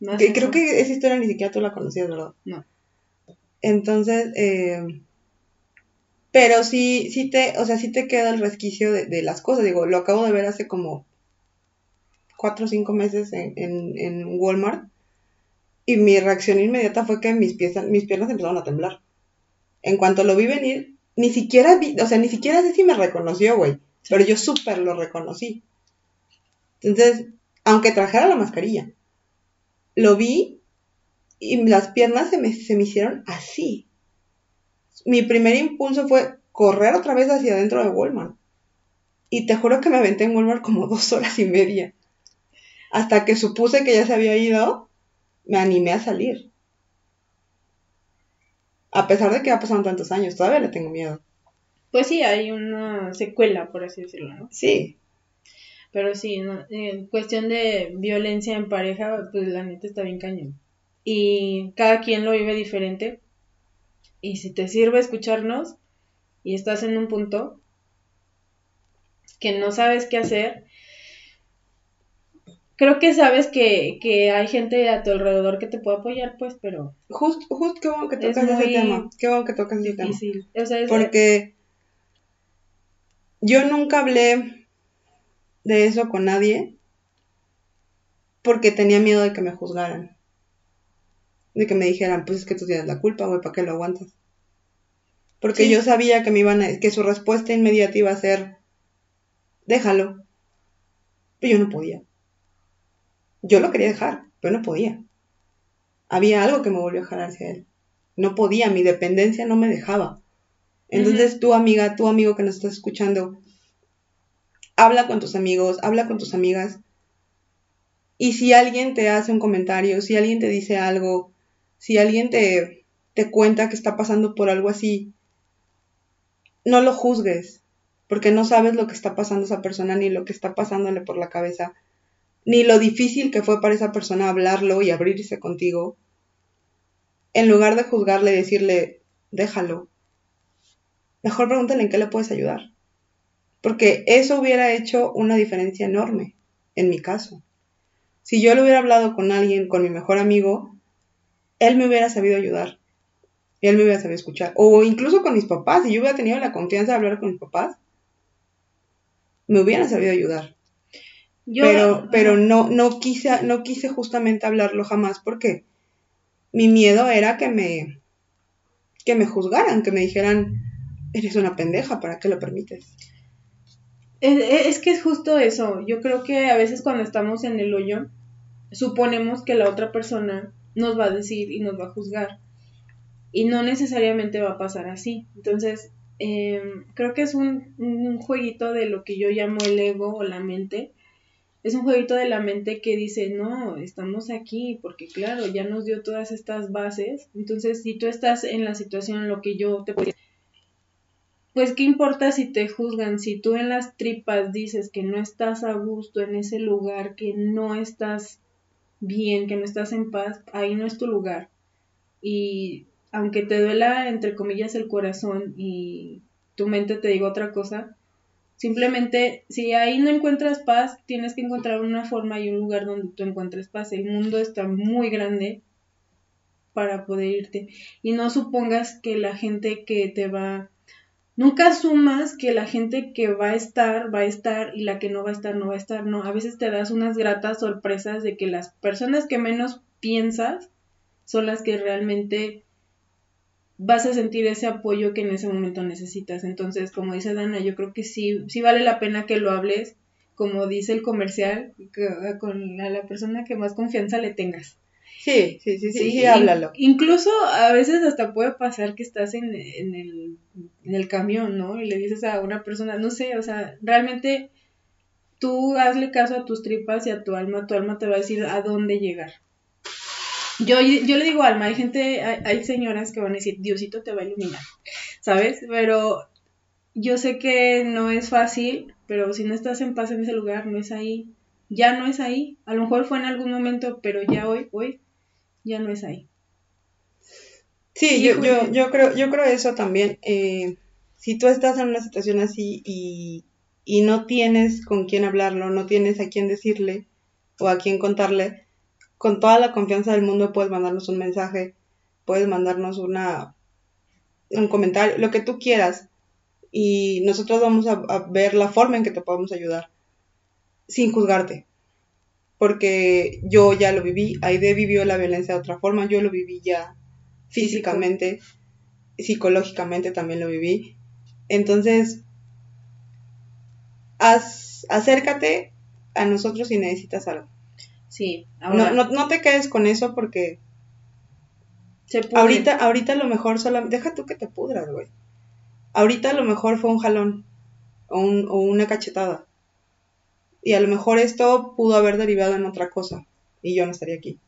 creo que esa historia ni siquiera tú la conocías, ¿verdad? No. Entonces, eh, pero sí, sí te, o sea, sí te queda el resquicio de, las cosas. Digo, lo acabo de ver hace como cuatro o cinco meses en, en, Walmart. Y mi reacción inmediata fue que mis, mis piernas empezaron a temblar. En cuanto lo vi venir, ni siquiera vi, o sea, ni siquiera sé si me reconoció, güey, pero yo súper lo reconocí. Entonces, aunque trajera la mascarilla, lo vi y las piernas se me, se me hicieron así. Mi primer impulso fue correr otra vez hacia adentro de Walmart. Y te juro que me aventé en Walmart como [LAUGHS] dos horas y media. Hasta que supuse que ya se había ido, me animé a salir. A pesar de que ha pasado tantos años, todavía le tengo miedo. Pues sí, hay una secuela, por así decirlo, ¿no? Sí. Pero sí, en cuestión de violencia en pareja, pues la neta está bien cañón. Y cada quien lo vive diferente. Y si te sirve escucharnos y estás en un punto que no sabes qué hacer, creo que sabes que, que, hay gente a tu alrededor que te puede apoyar, pues, pero... Justo, justo, qué bueno que tocas ese tema. Qué bueno que tocas ese tema. O sea, Porque yo nunca hablé de eso con nadie porque tenía miedo de que me juzgaran. De que me dijeran, pues es que tú tienes la culpa, güey, ¿para qué lo aguantas? Porque yo sabía que me iban a, que su respuesta inmediata iba a ser, déjalo. Pero yo no podía. Yo lo quería dejar, pero no podía. Había algo que me volvió a jalar hacia él. No podía, mi dependencia no me dejaba. Entonces, tu amiga, tu amigo que nos estás escuchando, habla con tus amigos, habla con tus amigas. Y si alguien te hace un comentario, si alguien te dice algo, si alguien te, te cuenta que está pasando por algo así, no lo juzgues, porque no sabes lo que está pasando esa persona ni lo que está pasándole por la cabeza ni lo difícil que fue para esa persona hablarlo y abrirse contigo, en lugar de juzgarle y decirle, déjalo, mejor pregúntale en qué le puedes ayudar. Porque eso hubiera hecho una diferencia enorme, en mi caso. Si yo le hubiera hablado con alguien, con mi mejor amigo, él me hubiera sabido ayudar. Él me hubiera sabido escuchar. O incluso con mis papás, si yo hubiera tenido la confianza de hablar con mis papás, me hubieran sabido ayudar pero, pero no, no quise, no quise justamente hablarlo jamás porque mi miedo era que me, que me juzgaran, que me dijeran, eres una pendeja, ¿para qué lo permites? Es, que es justo eso. Yo creo que a veces cuando estamos en el hoyo, suponemos que la otra persona nos va a decir y nos va a juzgar. Y no necesariamente va a pasar así. Entonces, em, creo que es un, un, jueguito de lo que yo llamo el ego o la mente, es un jueguito de la mente que dice, no, estamos aquí, porque claro, ya nos dio todas estas bases. Entonces, si tú estás en la situación lo que yo te puedo pues qué importa si te juzgan, si tú en las tripas dices que no estás a gusto en ese lugar, que no estás bien, que no estás en paz, ahí no es tu lugar. Y aunque te duela, entre comillas, el corazón y tu mente te diga otra cosa, Simplemente, si ahí no encuentras paz, tienes que encontrar una forma y un lugar donde tú encuentres paz. El mundo está muy grande para poder irte. Y no supongas que la gente que te va... Nunca asumas que la gente que va a estar, va a estar y la que no va a estar, no va a estar. No, a veces te das unas gratas sorpresas de que las personas que menos piensas son las que realmente vas a sentir ese apoyo que en ese momento necesitas. Entonces, como dice Dana, yo creo que sí, sí vale la pena que lo hables, como dice el comercial, con la, persona que más confianza le tengas. Sí, sí, sí, sí, sí, háblalo. Incluso a veces hasta puede pasar que estás en, en, el, en el camión, ¿no? Y le dices a una persona, no sé, o sea, realmente tú hazle caso a tus tripas y a tu alma, tu alma te va a decir a dónde llegar. Yo, yo le digo alma, hay gente, hay, señoras que van a decir, Diosito te va a iluminar, ¿sabes? Pero yo sé que no es fácil, pero si no estás en paz en ese lugar, no es ahí, ya no es ahí. A lo mejor fue en algún momento, pero ya hoy, hoy, ya no es ahí. Sí, yo, yo, yo, creo, yo creo eso también. Eh, si tú estás en una situación así y, y no tienes con quién hablarlo, no tienes a quién decirle o a quién contarle, con toda la confianza del mundo puedes mandarnos un mensaje, puedes mandarnos una un comentario, lo que tú quieras. Y nosotros vamos a, ver la forma en que te podemos ayudar, sin juzgarte. Porque yo ya lo viví, Aide vivió la violencia de otra forma, yo lo viví ya físicamente, psicológicamente también lo viví. Entonces, acércate a nosotros si necesitas algo. Sí, ahora... no, no, te quedes con eso porque ahorita, ahorita a lo mejor solamente, deja tú que te pudras, güey. Ahorita a lo mejor fue un jalón o, un, o una cachetada. Y a lo mejor esto pudo haber derivado en otra cosa y yo no estaría aquí.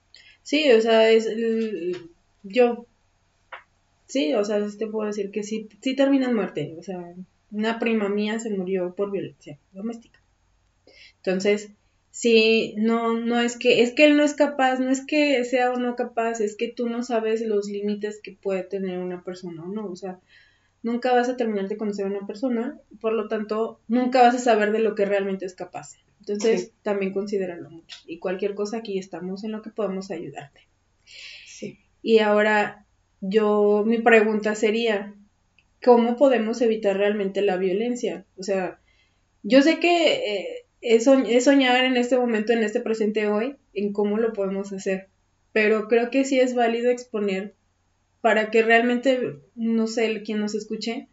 Sí, o sea, es yo sí, o sea, te puedo decir que sí, sí termina en muerte. O sea, una prima mía se murió por violencia doméstica. Entonces, sí, no, no es que, es que él no es capaz, no es que sea o no capaz, es que tú no sabes los límites que puede tener una persona o no. O sea, nunca vas a terminar de conocer a una persona, por lo tanto, nunca vas a saber de lo que realmente es capaz. Entonces, también considéralo mucho. Y cualquier cosa aquí estamos en lo que podemos ayudarte. Sí. Y ahora, yo, mi pregunta sería, ¿cómo podemos evitar realmente la violencia? O sea, yo sé que eh, es, soñar en este momento, en este presente hoy, en cómo lo podemos hacer, pero creo que sí es válido exponer para que realmente, no sé, quien nos escuche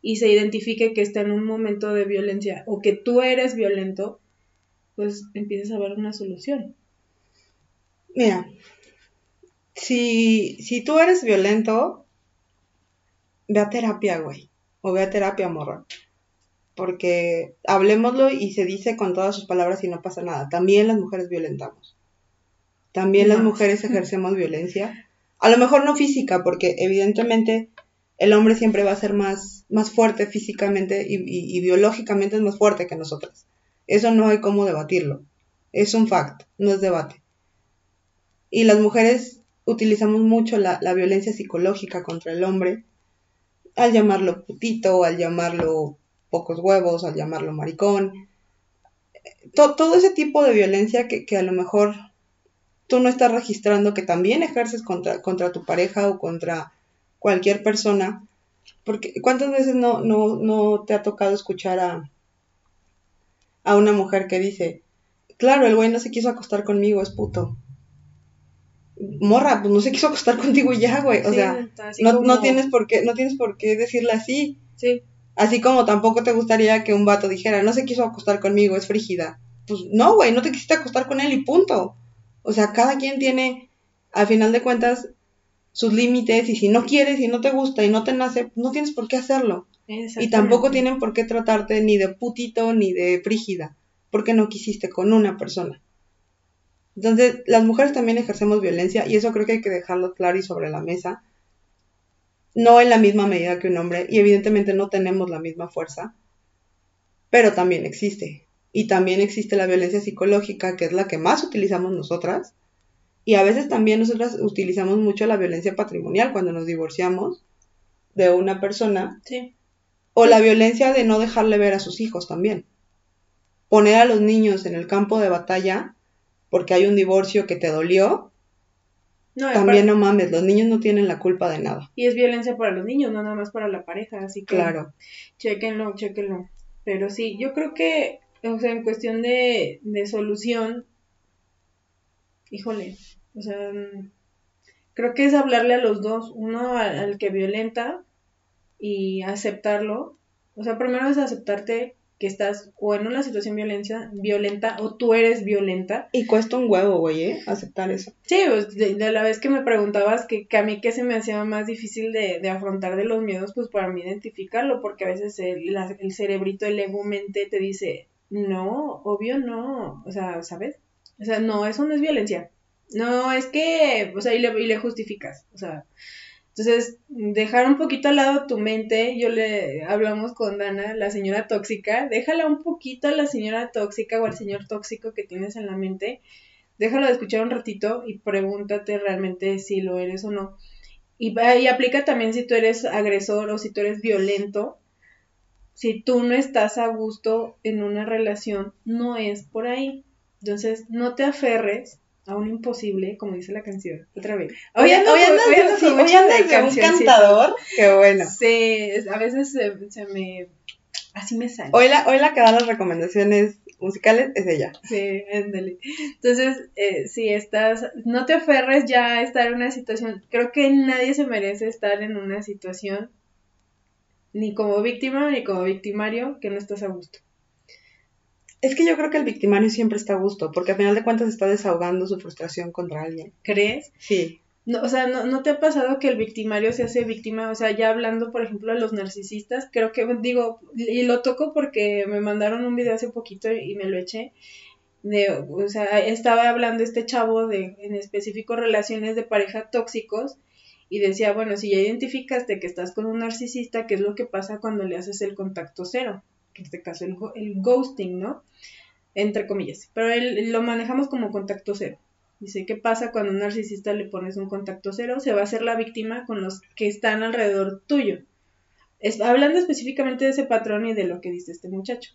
y se identifique que está en un momento de violencia o que tú eres violento, pues empieces a ver una solución. Mira, si, si tú eres violento, ve a terapia, güey. O ve a terapia, morra. Porque hablemoslo y se dice con todas sus palabras y no pasa nada. También las mujeres violentamos. También las mujeres [LAUGHS] ejercemos violencia. A lo mejor no física, porque evidentemente el hombre siempre va a ser más, más fuerte físicamente y, y biológicamente es más fuerte que nosotras. Eso no hay cómo debatirlo. Es un fact, no es debate. Y las mujeres utilizamos mucho la, violencia psicológica contra el hombre al llamarlo putito, al llamarlo pocos huevos, al llamarlo maricón. todo ese tipo de violencia que, a lo mejor tú no estás registrando que también ejerces contra, contra tu pareja o contra cualquier persona. Porque ¿cuántas veces no, no, no te ha tocado escuchar a, a una mujer que dice, claro, el güey no se quiso acostar conmigo, es puto. Morra, pues no se quiso acostar [LAUGHS] contigo ya, güey. O sea, no, no, tienes por qué, no tienes por qué decirle así. Sí. Así como tampoco te gustaría que un vato dijera, no se quiso acostar conmigo, es frígida. Pues no, güey, no te quisiste acostar con él y punto. O sea, cada quien tiene, al final de cuentas, sus límites y si no quieres y no te gusta y no te nace, no tienes por qué hacerlo. Y tampoco tienen por qué tratarte ni de putito ni de frígida, porque no quisiste con una persona. Entonces, las mujeres también ejercemos violencia y eso creo que hay que dejarlo claro y sobre la mesa. No en la misma medida que un hombre y evidentemente no tenemos la misma fuerza, pero también existe. Y también existe la violencia psicológica, que es la que más utilizamos nosotras. Y a veces también nosotras utilizamos mucho la violencia patrimonial cuando nos divorciamos de una persona. Sí. O la violencia de no dejarle ver a sus hijos también. Poner a los niños en el campo de batalla porque hay un divorcio que te dolió. No, también no mames, los niños no tienen la culpa de nada. Y es violencia para los niños, no nada más para la pareja, así que claro. chequenlo, chequenlo. Pero sí, yo creo que, o sea, en cuestión de, de solución, híjole, o sea, creo que es hablarle a los dos, uno al, que violenta y aceptarlo. O sea, primero es aceptarte que estás o en una situación violencia, violenta o tú eres violenta. Y cuesta un huevo, güey, ¿eh? Aceptar eso. Sí, pues de, la vez que me preguntabas que, a mí qué se me hacía más difícil de, de, afrontar de los miedos, pues para mí identificarlo, porque a veces el, el cerebrito, el ego mente te dice, no, obvio no, o sea, ¿sabes? O sea, no, eso no es violencia. No, es que, o sea, y le, y le justificas, o sea, entonces, dejar un poquito al lado tu mente, yo le hablamos con Dana, la señora tóxica, déjala un poquito a la señora tóxica o al señor tóxico que tienes en la mente, déjalo de escuchar un ratito y pregúntate realmente si lo eres o no. Y, aplica también si tú eres agresor o si tú eres violento, si tú no estás a gusto en una relación, no es por ahí. Entonces, no te aferres a un imposible, como dice la canción. Otra vez. Hoy, andas, hoy de, un cantador. Qué bueno. Sí, a veces se, me... Así me sale. Hoy la, hoy la que da las recomendaciones musicales es ella. Sí, ándale. Entonces, eh, si estás, no te aferres ya a estar en una situación, creo que nadie se merece estar en una situación ni como víctima ni como victimario que no estás a gusto. Es que yo creo que el victimario siempre está a gusto, porque al final de cuentas está desahogando su frustración contra alguien. ¿Crees? Sí. No, o sea, ¿no, ¿no te ha pasado que el victimario se hace víctima? O sea, ya hablando, por ejemplo, de los narcisistas, creo que, digo, y lo toco porque me mandaron un video hace poquito y me lo eché. De, o sea, estaba hablando este chavo de, en específico, relaciones de pareja tóxicos y decía, bueno, si ya identificaste que estás con un narcisista, ¿qué es lo que pasa cuando le haces el contacto cero? En este caso, el, ghosting, ¿no? Entre comillas. Pero él, lo manejamos como contacto cero. Dice, ¿qué pasa cuando un narcisista le pones un contacto cero? Se va a hacer la víctima con los que están alrededor tuyo. Es, hablando específicamente de ese patrón y de lo que dice este muchacho.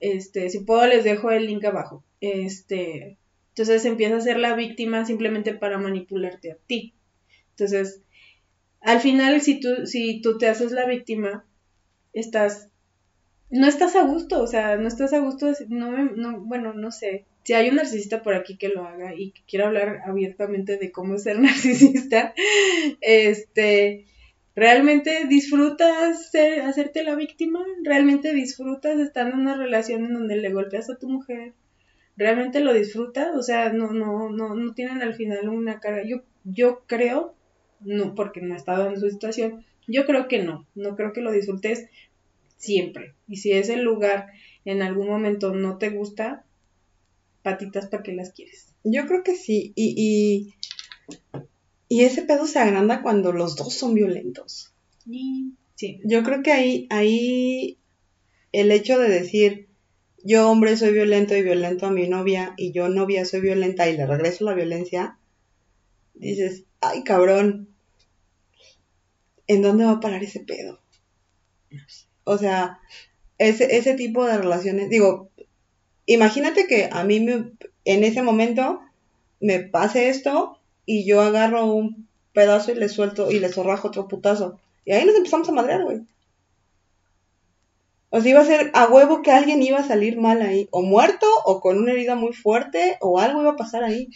Este, si puedo les dejo el link abajo. Este, entonces empieza a ser la víctima simplemente para manipularte a ti. Entonces, al final, si tú, si tú te haces la víctima, estás, no estás a gusto, o sea, no estás a gusto, no, no, bueno, no sé, si hay un narcisista por aquí que lo haga y que quiera hablar abiertamente de cómo ser [LAUGHS] narcisista, este, ¿realmente disfrutas hacerte la víctima? ¿Realmente disfrutas estar en una relación en donde le golpeas a tu mujer? ¿Realmente lo disfrutas? O sea, no, no, no, no tienen al final una cara. Yo, yo creo no porque no he estado en su situación, yo creo que no, no creo que lo disfrutes siempre. Y si ese lugar en algún momento no te gusta, patitas para que las quieres. Yo creo que sí, y, y, ese pedo se agranda cuando los dos son violentos. Sí. Yo creo que ahí, ahí el hecho de decir, yo hombre soy violento y violento a mi novia, y yo novia soy violenta y le regreso la violencia, dices, ay cabrón, ¿en dónde va a parar ese pedo? O sea, ese, ese tipo de relaciones, digo, imagínate que a mí me, en ese momento me pase esto y yo agarro un pedazo y le suelto y le zorrajo otro putazo. Y ahí nos empezamos a madrear, güey. O sea, iba a ser a huevo que alguien iba a salir mal ahí. O muerto, o con una herida muy fuerte, o algo iba a pasar ahí.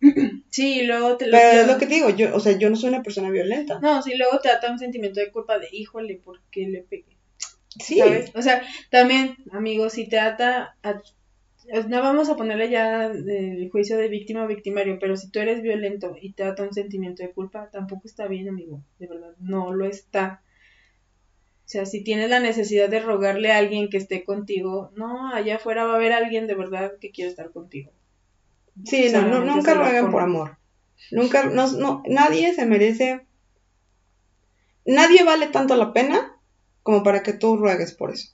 [CLEARS THROAT] Sí, luego te lo... Pero es lo que te digo, yo, o sea, yo no soy una persona violenta. No, sí, luego te da un sentimiento de culpa de, híjole, ¿por qué le pegué? Sí. ¿Sabes? O sea, también, amigos, si te ata a... No vamos a ponerle ya el juicio de víctima o victimario, pero si tú eres violento y te ata un sentimiento de culpa, tampoco está bien, amigo. De verdad, no lo está. O sea, si tienes la necesidad de rogarle a alguien que esté contigo, no, allá afuera va a haber alguien de verdad que quiere estar contigo. Sí, no, nunca rueguen por amor. Nunca, no, no, nadie se merece, nadie vale tanto la pena como para que tú ruegues por eso.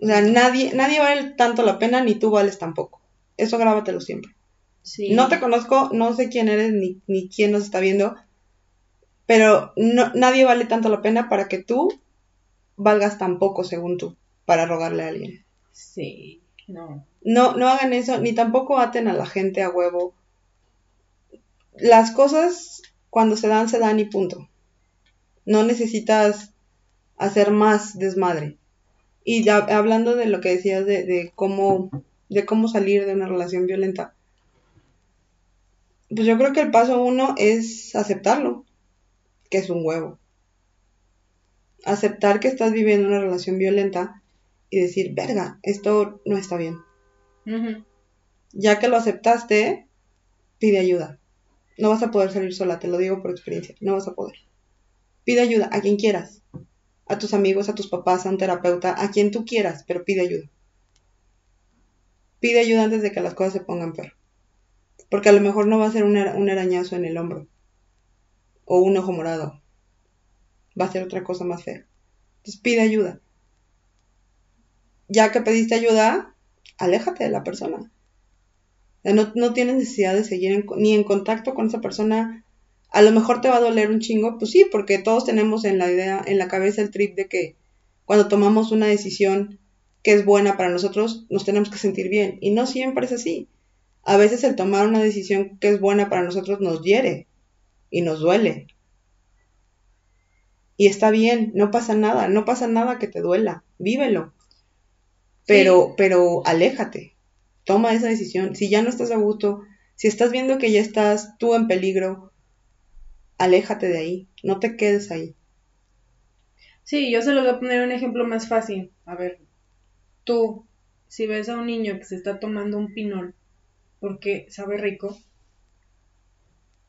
O sea, nadie, nadie vale tanto la pena ni tú vales tampoco. Eso grábatelo siempre. No te conozco, no sé quién eres ni, ni quién nos está viendo, pero no, nadie vale tanto la pena para que tú valgas tan poco según tú, para rogarle a alguien. Sí, no. No, no hagan eso, ni tampoco aten a la gente a huevo. Las cosas cuando se dan, se dan y punto. No necesitas hacer más desmadre. Y hablando de lo que decías de, de, cómo, de cómo salir de una relación violenta, pues yo creo que el paso uno es aceptarlo, que es un huevo. Aceptar que estás viviendo una relación violenta y decir, verga, esto no está bien. Ya que lo aceptaste, pide ayuda. No vas a poder salir sola, te lo digo por experiencia, no vas a poder. Pide ayuda a quien quieras, a tus amigos, a tus papás, a un terapeuta, a quien tú quieras, pero pide ayuda. Pide ayuda antes de que las cosas se pongan peor. Porque a lo mejor no va a ser un, arañazo en el hombro o un ojo morado. Va a ser otra cosa más fea. Entonces pide ayuda. Ya que pediste ayuda, aléjate de la persona. No, no tienes necesidad de seguir ni en contacto con esa persona. A lo mejor te va a doler un chingo, pues sí, porque todos tenemos en la idea, en la cabeza el trip de que cuando tomamos una decisión que es buena para nosotros, nos tenemos que sentir bien. Y no siempre es así. A veces el tomar una decisión que es buena para nosotros nos hiere y nos duele. Y está bien, no pasa nada, no pasa nada que te duela, vívelo. Pero, pero aléjate, toma esa decisión. Si ya no estás a gusto, si estás viendo que ya estás tú en peligro, aléjate de ahí, no te quedes ahí. Sí, yo se los voy a poner un ejemplo más fácil. A ver, tú, si ves a un niño que se está tomando un pinol porque sabe rico,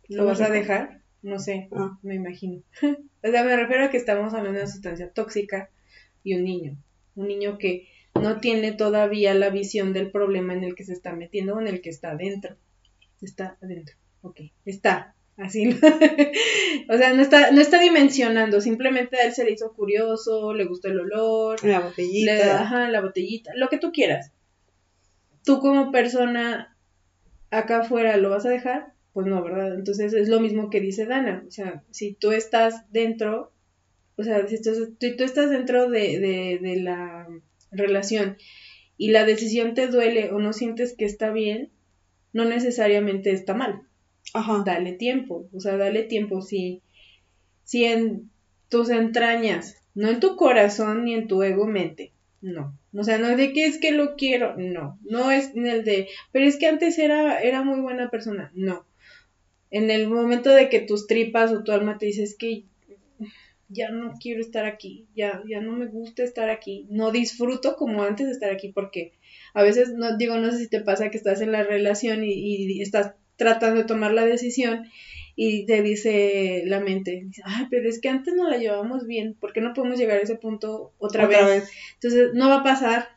¿lo vas a dejar? No sé, Ah. me imagino. [LAUGHS] o sea, me refiero a que estamos hablando de una sustancia tóxica y un niño. Un niño que no tiene todavía la visión del problema en el que se está metiendo o en el que está adentro. Está adentro. Ok, está. Así. [LAUGHS] o sea, no está, no está dimensionando. Simplemente a él se le hizo curioso, le gustó el olor, La le, botellita. ajá, la botellita, lo que tú quieras. Tú como persona acá afuera lo vas a dejar, pues no, ¿verdad? Entonces es lo mismo que dice Dana. O sea, si tú estás dentro, o sea, si tú, tú estás dentro de, de, de la relación y la decisión te duele o no sientes que está bien, no necesariamente está mal Ajá. dale tiempo, o sea, dale tiempo. Si, si en tus entrañas, no en tu corazón ni en tu ego mente, no. O sea, no es de que es que lo quiero, no. No es en el de, pero es que antes era, era muy buena persona, no. En el momento de que tus tripas o tu alma te dice es que ya no quiero estar aquí, ya, ya no me gusta estar aquí, no disfruto como antes de estar aquí, porque a veces, no digo, no sé si te pasa que estás en la relación y, y estás tratando de tomar la decisión y te dice la mente, dice, ay, pero es que antes no la llevábamos bien, ¿por qué no podemos llegar a ese punto otra, Otra vez? vez. Entonces, no va a pasar.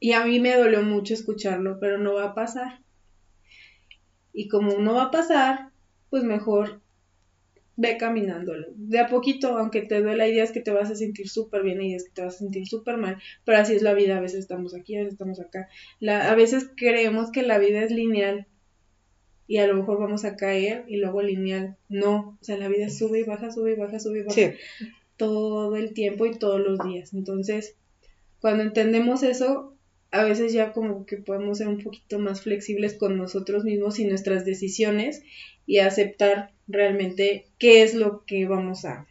Y a mí me dolió mucho escucharlo, pero no va a pasar. Y como no va a pasar, pues mejor ve caminándolo. De a poquito, aunque te duela, hay días que te vas a sentir súper bien, hay días que te vas a sentir súper mal, pero así es la vida, a veces estamos aquí, a veces estamos acá. La, a veces creemos que la vida es lineal y a lo mejor vamos a caer y luego lineal. No, o sea, la vida sube y baja, sube y baja, sube y baja Sí. todo el tiempo y todos los días. Entonces, cuando entendemos eso, a veces ya como que podemos ser un poquito más flexibles con nosotros mismos y nuestras decisiones y aceptar realmente qué es lo que vamos a,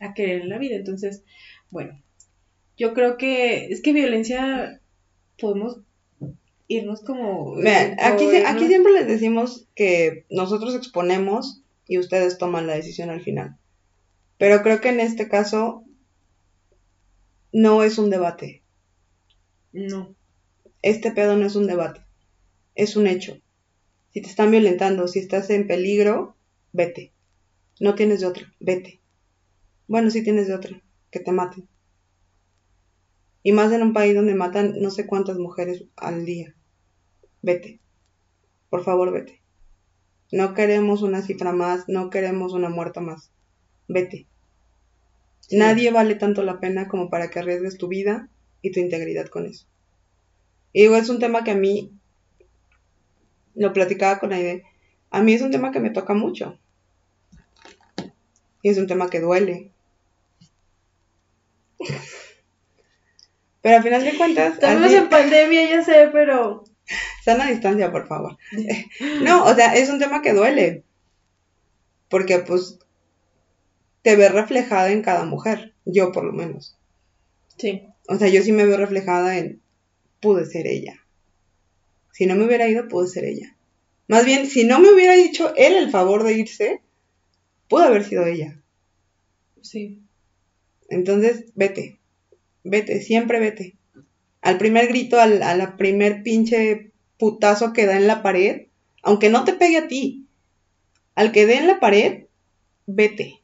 a querer en la vida. Entonces, bueno, yo creo que es que violencia podemos irnos como... Vean, aquí, sie- irnos- aquí siempre les decimos que nosotros exponemos y ustedes toman la decisión al final. Pero creo que en este caso no es un debate. No, Este pedo no es un debate. Es un hecho. Si te están violentando, si estás en peligro, vete. No tienes de otra, vete. Bueno, sí tienes de otra, que te maten. Y más en un país donde matan no sé cuántas mujeres al día. Vete. Por favor, vete. No queremos una cifra más, no queremos una muerta más. Vete. Sí. Nadie vale tanto la pena como para que arriesgues tu vida y tu integridad con eso. Y digo, es un tema que a mí, lo platicaba con Aide, a mí es un tema que me toca mucho. Y es un tema que duele. [LAUGHS] Pero al final de cuentas, estamos así- en pandemia, ya sé, pero... [LAUGHS] sana distancia, por favor. [LAUGHS] No, o sea, es un tema que duele. Porque pues te ves reflejada en cada mujer, yo por lo menos. Sí, O sea, yo sí me veo reflejada en pude ser ella. Si no me hubiera ido, pude ser ella. Más bien, si no me hubiera dicho él el favor de irse, pudo haber sido ella. sí. Entonces, vete. Vete, siempre vete. Al primer grito, al, a la primer pinche putazo que da en la pared, aunque no te pegue a ti, al que dé en la pared, vete.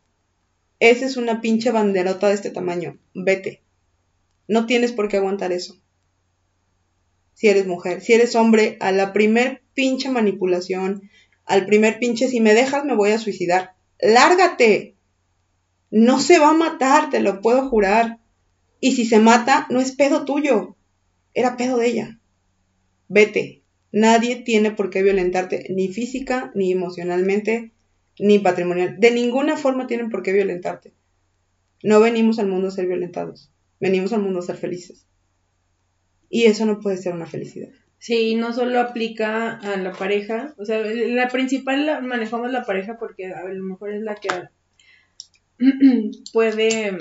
Esa es una pinche banderota de este tamaño. Vete. No tienes por qué aguantar eso. Si eres mujer, si eres hombre, a la primer pinche manipulación, al primer pinche si me dejas me voy a suicidar. Lárgate. No se va a matar, te lo puedo jurar. Y si se mata, no es pedo tuyo. Era pedo de ella. Vete. Nadie tiene por qué violentarte, ni física, ni emocionalmente, ni patrimonial. De ninguna forma tienen por qué violentarte. No venimos al mundo a ser violentados. Venimos al mundo a ser felices. Y eso no puede ser una felicidad. Sí, no solo aplica a la pareja, o sea, la principal manejamos la pareja porque a lo mejor es la que [CLEARS THROAT] puede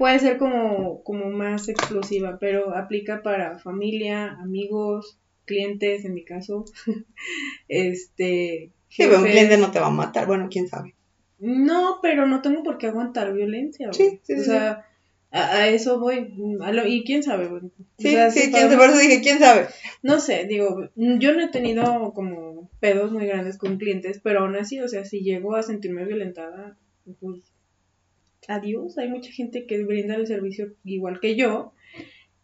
puede ser como, como más explosiva, pero aplica para familia, amigos, clientes, en mi caso, [LAUGHS] este, Sí, pero un cliente no te va a matar. Bueno, quién sabe. No, pero no tengo por qué aguantar violencia. Sí, sí, o sea, A, eso voy. y quién sabe, Sí, sí, quién sabe, por eso dije, quién sabe. No sé, digo, yo no he tenido como pedos muy grandes con clientes, pero aún así, o sea, si llego a sentirme violentada, pues adiós. Hay mucha gente que brinda el servicio igual que yo.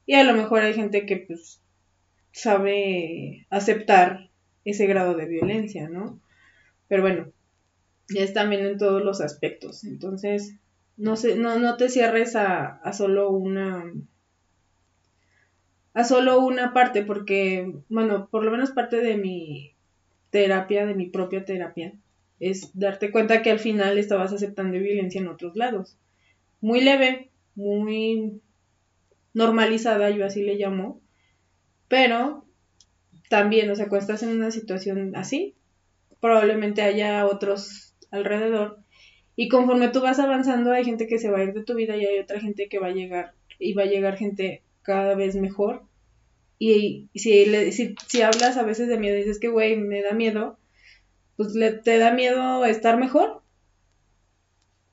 Y a lo mejor hay gente que pues sabe aceptar ese grado de violencia, ¿no? Pero bueno, es también en todos los aspectos. Entonces, no, sé, no, no te cierres a, a solo una a solo una parte, porque, bueno, por lo menos parte de mi terapia, de mi propia terapia, es darte cuenta que al final estabas aceptando violencia en otros lados. Muy leve, muy normalizada, yo así le llamo, pero también, o sea, cuando estás en una situación así, probablemente haya otros alrededor. Y conforme tú vas avanzando, hay gente que se va a ir de tu vida y hay otra gente que va a llegar y va a llegar gente cada vez mejor. Y, si, si, si, hablas a veces de miedo dices que, güey, me da miedo, pues le, te da miedo estar mejor.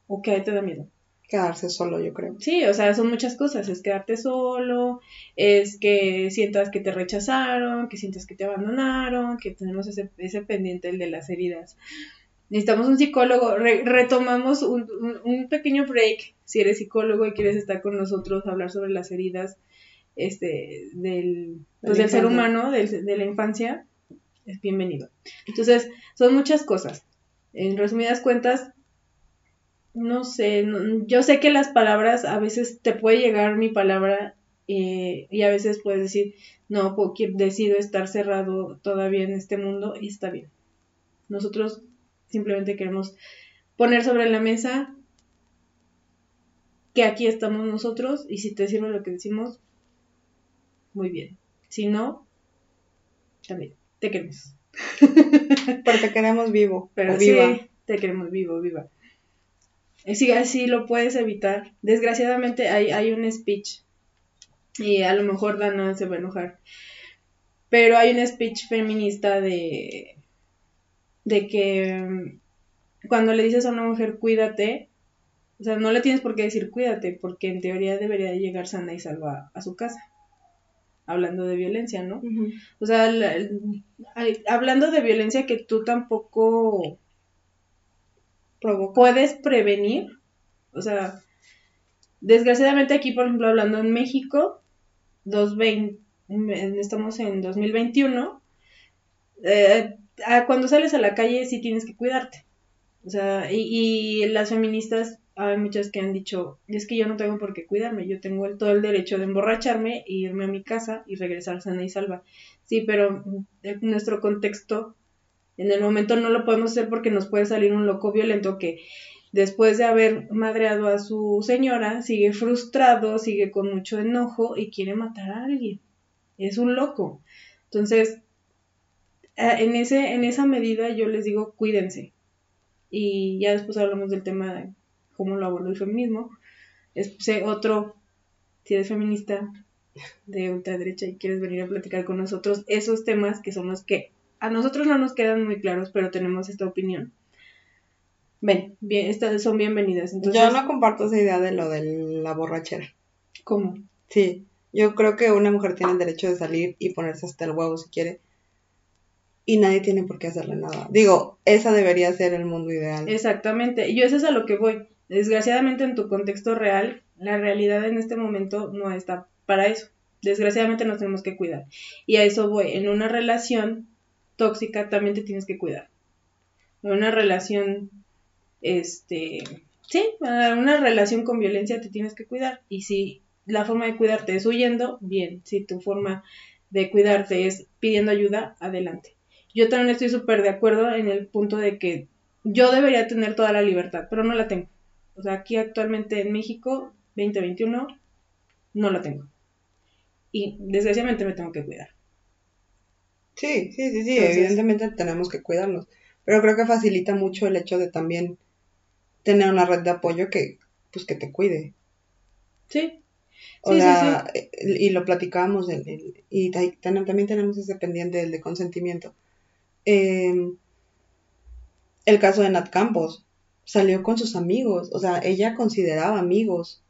¿O qué te da miedo? quedarse solo, yo creo. Sí, o sea, son muchas cosas. Es quedarte solo, es que sientas que te rechazaron, que sientas que te abandonaron, que tenemos ese, ese pendiente, el de las heridas. Necesitamos un psicólogo. retomamos un, un, pequeño break. Si eres psicólogo y quieres estar con nosotros, hablar sobre las heridas este, del, pues, del ser humano, del, de la infancia, es bienvenido. Entonces, son muchas cosas. En resumidas cuentas, no sé, yo sé que las palabras, a veces te puede llegar mi palabra eh, y a veces puedes decir, no, decido estar cerrado todavía en este mundo y está bien. Nosotros simplemente queremos poner sobre la mesa que aquí estamos nosotros y si te sirve lo que decimos, muy bien. Si no, también, te queremos. [LAUGHS] Pero te queremos vivo. Pero viva. te queremos vivo, viva. Sí, así lo puedes evitar. Desgraciadamente hay, hay un speech y a lo mejor Dana se va a enojar. Pero hay un speech feminista de, de que mm, cuando le dices a una mujer cuídate, o sea, no le tienes por qué decir cuídate, porque en teoría debería llegar sana y salva a su casa. Hablando de violencia, ¿no? O sea, hablando de violencia que tú tampoco puedes prevenir. O sea, desgraciadamente aquí, por ejemplo, hablando en México, 2020, estamos en 2021, eh, cuando sales a la calle sí tienes que cuidarte. O sea, y, las feministas, hay muchas que han dicho, es que yo no tengo por qué cuidarme, yo tengo todo el derecho de emborracharme e irme a mi casa y regresar sana y salva. Sí, pero en nuestro contexto en el momento no lo podemos hacer porque nos puede salir un loco violento que después de haber madreado a su señora, sigue frustrado, sigue con mucho enojo y quiere matar a alguien. Es un loco. Entonces, en, ese, en esa medida yo les digo, cuídense. Y ya después hablamos del tema cómo lo abordo el feminismo. Es otro, si eres feminista de ultraderecha y quieres venir a platicar con nosotros esos temas que son los que a nosotros no nos quedan muy claros, pero tenemos esta opinión. Ven, bien, estas son bienvenidas. Entonces, yo no comparto esa idea de lo de la borrachera. ¿Cómo? Sí, yo creo que una mujer tiene el derecho de salir y ponerse hasta el huevo si quiere. Y nadie tiene por qué hacerle nada. Digo, esa debería ser el mundo ideal. Exactamente. Yo eso es a lo que voy. Desgraciadamente en tu contexto real, la realidad en este momento no está para eso. Desgraciadamente nos tenemos que cuidar. Y a eso voy. En una relación tóxica, también te tienes que cuidar. Una relación, este, sí, una relación con violencia te tienes que cuidar. Y si la forma de cuidarte es huyendo, bien. Si tu forma de cuidarte es pidiendo ayuda, adelante. Yo también estoy súper de acuerdo en el punto de que yo debería tener toda la libertad, pero no la tengo. O sea, aquí actualmente en México, 2021, no la tengo. Y desgraciadamente me tengo que cuidar. Sí, sí, sí, sí, evidentemente tenemos que cuidarnos, pero creo que facilita mucho el hecho de también tener una red de apoyo que, pues, que te cuide. Sí. O sea, eh, y lo platicábamos, y también tenemos ese pendiente del de consentimiento. Em, el caso de Nat Campos, salió con sus amigos, o sea, ella consideraba amigos.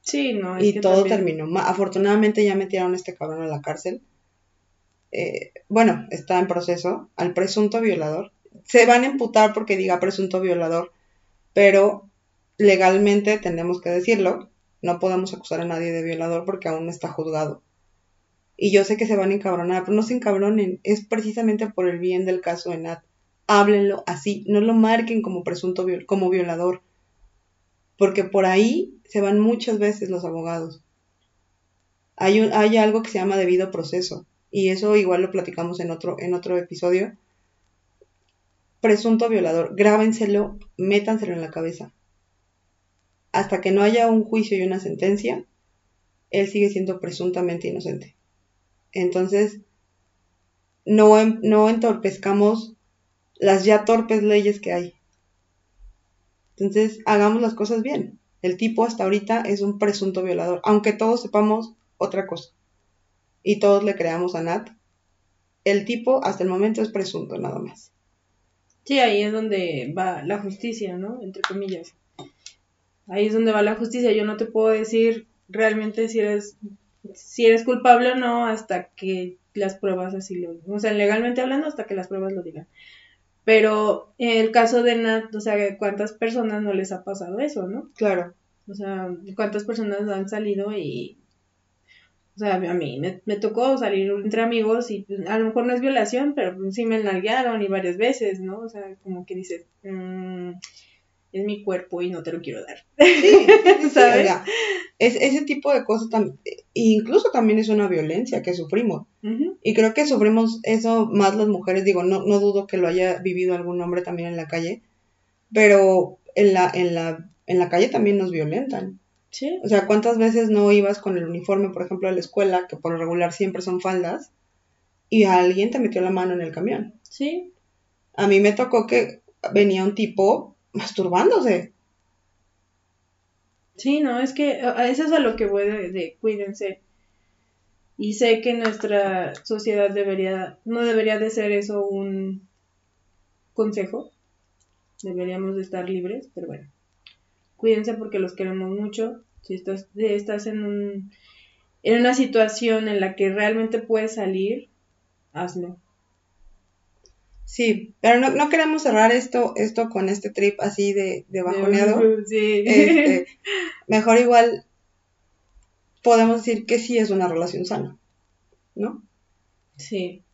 Sí, no. y todo terminó. Afortunadamente ya metieron a este cabrón a la cárcel. Eh, bueno, está en proceso al presunto violador. Se van a imputar porque diga presunto violador, pero legalmente tenemos que decirlo. No podemos acusar a nadie de violador porque aún no está juzgado. Y yo sé que se van a encabronar, pero no se encabronen. Es precisamente por el bien del caso de Nat. Háblenlo así, no lo marquen como presunto como violador. Porque por ahí se van muchas veces los abogados. Hay, algo que se llama debido proceso. Y eso igual lo platicamos en otro, en otro episodio. Presunto violador, grábenselo, métanselo en la cabeza. Hasta que no haya un juicio y una sentencia, él sigue siendo presuntamente inocente. Entonces, no, no entorpezcamos las ya torpes leyes que hay. Entonces, hagamos las cosas bien. El tipo hasta ahorita es un presunto violador, aunque todos sepamos otra cosa. Y todos le creamos a Nat. El tipo hasta el momento es presunto, nada más. Sí, ahí es donde va la justicia, ¿no? Entre comillas. Ahí es donde va la justicia. Yo no te puedo decir realmente si eres si eres culpable o no hasta que las pruebas así lo, o sea, legalmente hablando hasta que las pruebas lo digan. Pero en el caso de Nat, o sea, ¿cuántas personas no les ha pasado eso, no? Claro. O sea, ¿cuántas personas han salido y... O sea, a mí me, tocó salir entre amigos y pues, a lo mejor no es violación, pero pues, sí me enalguearon y varias veces, ¿no? O sea, como que dices, mmm, es mi cuerpo y no te lo quiero dar. [LAUGHS] Sí, ¿sabes? es, ese tipo de cosas, incluso también es una violencia que sufrimos. Y creo que sufrimos eso más las mujeres, digo, no, no dudo que lo haya vivido algún hombre también en la calle, pero en la, en la, en la calle también nos violentan. Sí. O sea, ¿cuántas veces no ibas con el uniforme, por ejemplo, a la escuela, que por lo regular siempre son faldas, y alguien te metió la mano en el camión? Sí. A mí me tocó que venía un tipo masturbándose. Sí, no, es que eso es a lo que voy de, cuídense. Y sé que nuestra sociedad debería, no debería de ser eso un consejo. Deberíamos de estar libres, pero bueno. Cuídense porque los queremos mucho. Si estás, estás en, un, en una situación en la que realmente puedes salir, hazlo. Sí, pero no, no, queremos cerrar esto, esto con este trip así de, de bajoneado. Sí. Este, [LAUGHS] mejor igual podemos decir que sí es una relación sana, ¿no? Sí.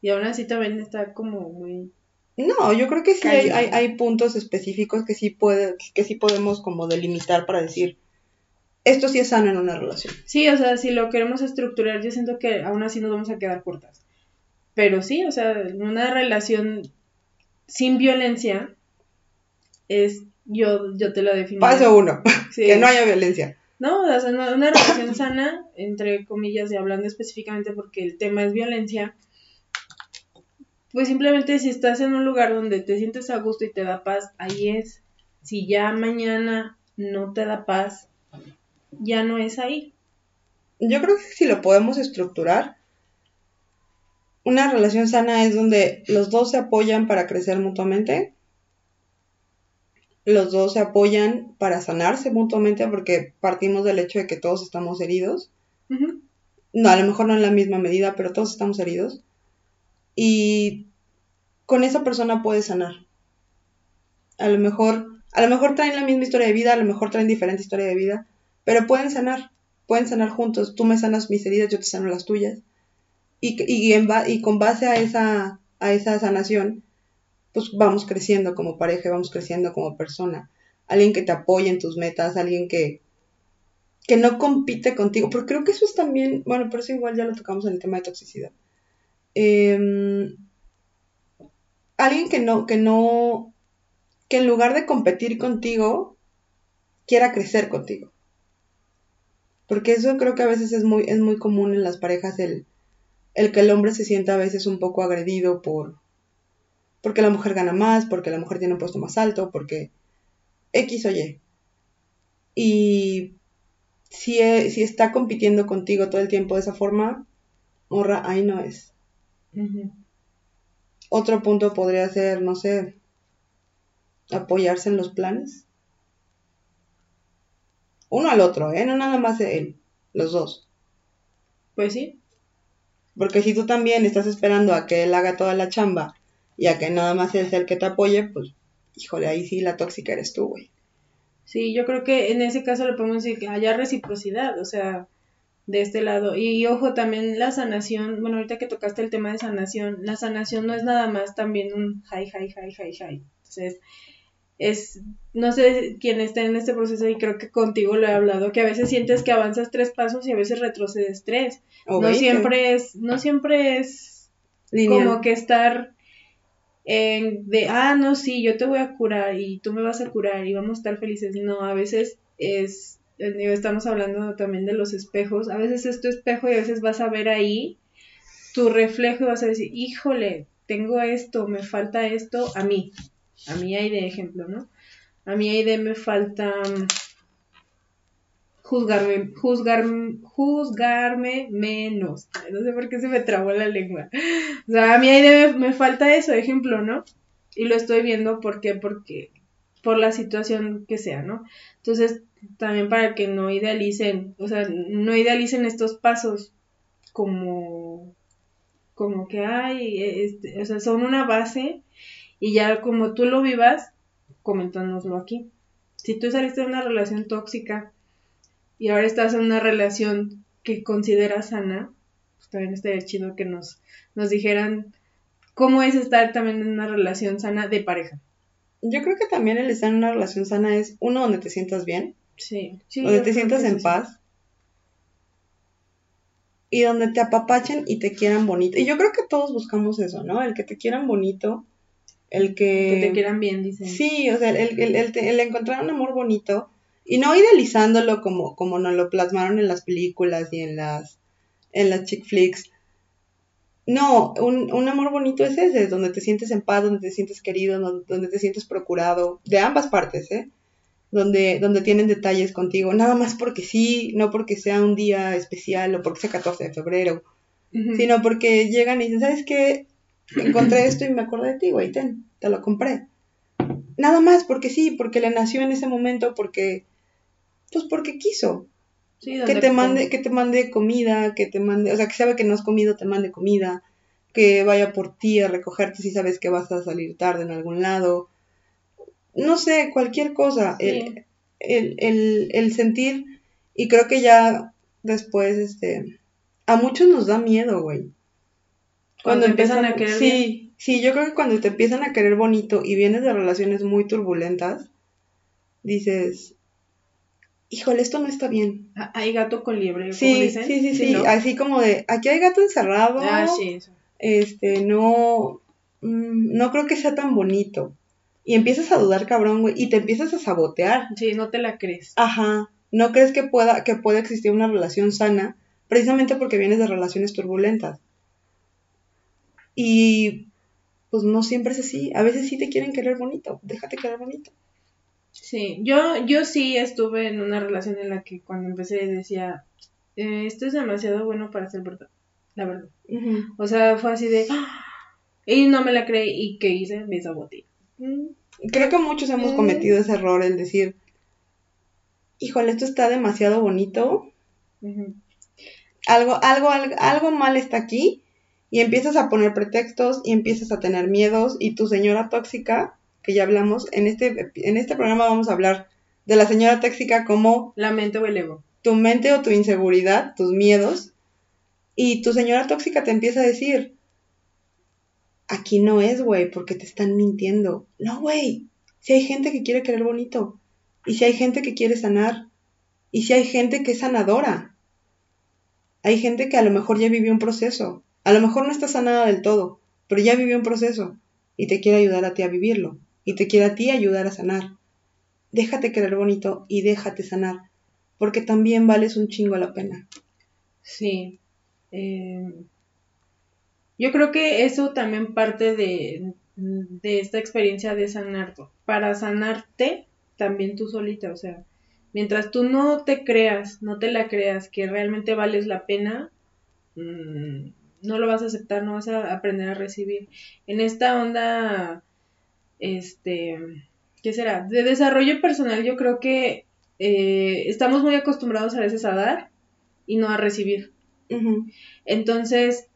Y aún así también está como muy... No, yo creo que sí hay, hay, hay, puntos específicos que sí, puede, que sí podemos como delimitar para decir, esto sí es sano en una relación. Sí, o sea, si lo queremos estructurar, yo siento que aún así nos vamos a quedar cortas. Pero sí, o sea, una relación sin violencia es, yo, yo te lo defino. Paso uno, que no haya violencia. No, o sea, una relación sana, entre comillas, y hablando específicamente porque el tema es violencia, pues simplemente si estás en un lugar donde te sientes a gusto y te da paz, ahí es. Si ya mañana no te da paz, ya no es ahí. Yo creo que si lo podemos estructurar, una relación sana es donde los dos se apoyan para crecer mutuamente, los dos se apoyan para sanarse mutuamente porque partimos del hecho de que todos estamos heridos. No, a lo mejor no en la misma medida, pero todos estamos heridos. Y con esa persona puedes sanar. A lo mejor, a lo mejor traen la misma historia de vida, a lo mejor traen diferente historia de vida, pero pueden sanar, pueden sanar juntos. Tú me sanas mis heridas, yo te sano las tuyas y, y, y con base a esa, a esa sanación, pues vamos creciendo como pareja, vamos creciendo como persona. Alguien que te apoye en tus metas, alguien que, no compite contigo, porque creo que eso es también, bueno, por eso igual ya lo tocamos en el tema de toxicidad. Em, alguien que no, que no, que en lugar de competir contigo, quiera crecer contigo. Porque eso creo que a veces es muy, es muy común en las parejas el, el que el hombre se sienta a veces un poco agredido por porque la mujer gana más, porque la mujer tiene un puesto más alto, porque X o Y. Y si, e, si está compitiendo contigo todo el tiempo de esa forma, morra, ahí no es. Otro punto podría ser, no sé, apoyarse en los planes. Uno al otro, ¿eh? No nada más él, los dos. Pues sí. Porque si tú también estás esperando a que él haga toda la chamba y a que nada más sea el que te apoye, pues, híjole, ahí sí la tóxica eres tú, güey. Sí, yo creo que en ese caso le podemos decir que haya reciprocidad, o sea, de este lado. Y, ojo, también la sanación, bueno, ahorita que tocaste el tema de sanación, la sanación no es nada más también un hi, hi, hi, hi, hi. Entonces, es, no sé quién está en este proceso y creo que contigo lo he hablado, que a veces sientes que avanzas tres pasos y a veces retrocedes tres. no siempre es, no siempre es como que estar en de, ah, no, sí, yo te voy a curar y tú me vas a curar y vamos a estar felices. No, a veces es estamos hablando también de los espejos, a veces es tu espejo y a veces vas a ver ahí tu reflejo y vas a decir, híjole, tengo esto, me falta esto, a mí, a hay de ejemplo, ¿no? A hay de me falta mm, juzgarme, juzgar, juzgarme menos. No sé por qué se me trabó la lengua. O sea, a mí de me, me falta eso, ejemplo, ¿no? Y lo estoy viendo, ¿por qué? Porque por la situación que sea, ¿no? Entonces, también para que no idealicen, o sea, no idealicen estos pasos como, como que hay, este, o sea, son una base y ya como tú lo vivas, coméntanoslo aquí. Si tú saliste de una relación tóxica y ahora estás en una relación que consideras sana, pues también estaría chido que nos, nos dijeran cómo es estar también en una relación sana de pareja. Yo creo que también el estar en una relación sana es uno donde te sientas bien, Sí. donde te sientas en paz. Y donde te apapachen y te quieran bonito. Y yo creo que todos buscamos eso, ¿no? El que te quieran bonito, el que... Que te quieran bien, dicen. Sí, o sea, el, el, el, encontrar un amor bonito y no idealizándolo como, como nos lo plasmaron en las películas y en las, en las chick flicks. No, un, un, amor bonito es ese, donde te sientes en paz, donde te sientes querido, donde, donde te sientes procurado, de ambas partes, ¿eh? donde, donde tienen detalles contigo, nada más porque sí, no porque sea un día especial o porque sea 14 de febrero, sino porque llegan y dicen, ¿sabes qué? Encontré esto y me acordé de ti, güey, ten, te lo compré. Nada más porque sí, porque le nació en ese momento, porque, pues porque quiso. que te mande, que te mande comida, que te mande, o sea, que sabe que no has comido, te mande comida, que vaya por ti a recogerte si sabes que vas a salir tarde en algún lado, no sé, cualquier cosa, el, el, sentir, y creo que ya después, este, a muchos nos da miedo, güey. Cuando, empiezan a querer. Sí, sí, yo creo que cuando te empiezan a querer bonito y vienes de relaciones muy turbulentas, dices, híjole, esto no está bien. Ah, hay gato con liebre, sí, dicen. Sí, sí, sí, así como de, aquí hay gato encerrado. Ah, sí, eso. Este, no, mm, no creo que sea tan bonito. Y empiezas a dudar, cabrón, güey, y te empiezas a sabotear. Sí, no te la crees. Ajá. No crees que pueda, que pueda existir una relación sana, precisamente porque vienes de relaciones turbulentas. Y pues no siempre es así. A veces sí te quieren querer bonito. Déjate querer bonito. Sí, yo, yo sí estuve en una relación en la que cuando empecé decía, eh, esto es demasiado bueno para ser verdad, la verdad. O sea, fue así de, ¡Ah! y no me la creí y ¿qué hice? Me saboteé. Creo que muchos hemos cometido ese error, el decir, híjole, esto está demasiado bonito. algo, algo, algo, algo mal está aquí. Y empiezas a poner pretextos y empiezas a tener miedos. Y tu señora tóxica, que ya hablamos, en este, en este programa vamos a hablar de la señora tóxica como... La mente o el ego. Tu mente o tu inseguridad, tus miedos. Y tu señora tóxica te empieza a decir, aquí no es, güey, porque te están mintiendo. No, güey. Si hay gente que quiere querer bonito. Y si hay gente que quiere sanar. Y si hay gente que es sanadora. Hay gente que a lo mejor ya vivió un proceso. A lo mejor no está sanada del todo, pero ya vivió un proceso. Y te quiere ayudar a ti a vivirlo. Y te quiere a ti ayudar a sanar. Déjate querer bonito y déjate sanar. Porque también vales un chingo la pena. Sí. Eh, yo creo que eso también parte de, esta experiencia de sanar. Para sanarte, también tú solita, o sea, mientras tú no te creas, no te la creas que realmente vales la pena, mm, no lo vas a aceptar, no vas a aprender a recibir. En esta onda, este, ¿qué será? De desarrollo personal yo creo que eh, estamos muy acostumbrados a veces a dar y no a recibir. Entonces,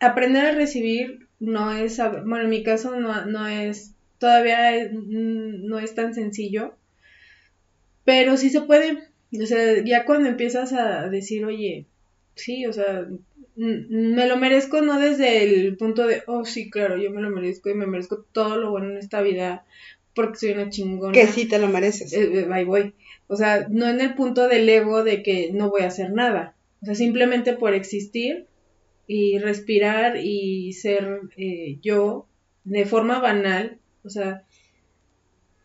aprender a recibir no es, bueno, en mi caso no, no es, todavía no es tan sencillo, pero sí se puede. O sea, ya cuando empiezas a decir, oye, sí, o sea, me lo merezco no desde el punto de, oh, sí, claro, yo me lo merezco y me merezco todo lo bueno en esta vida porque soy una chingona. Que sí te lo mereces. Eh, eh, ahí voy. O sea, no en el punto del ego de que no voy a hacer nada. O sea, simplemente por existir y respirar y ser eh, yo de forma banal. O sea,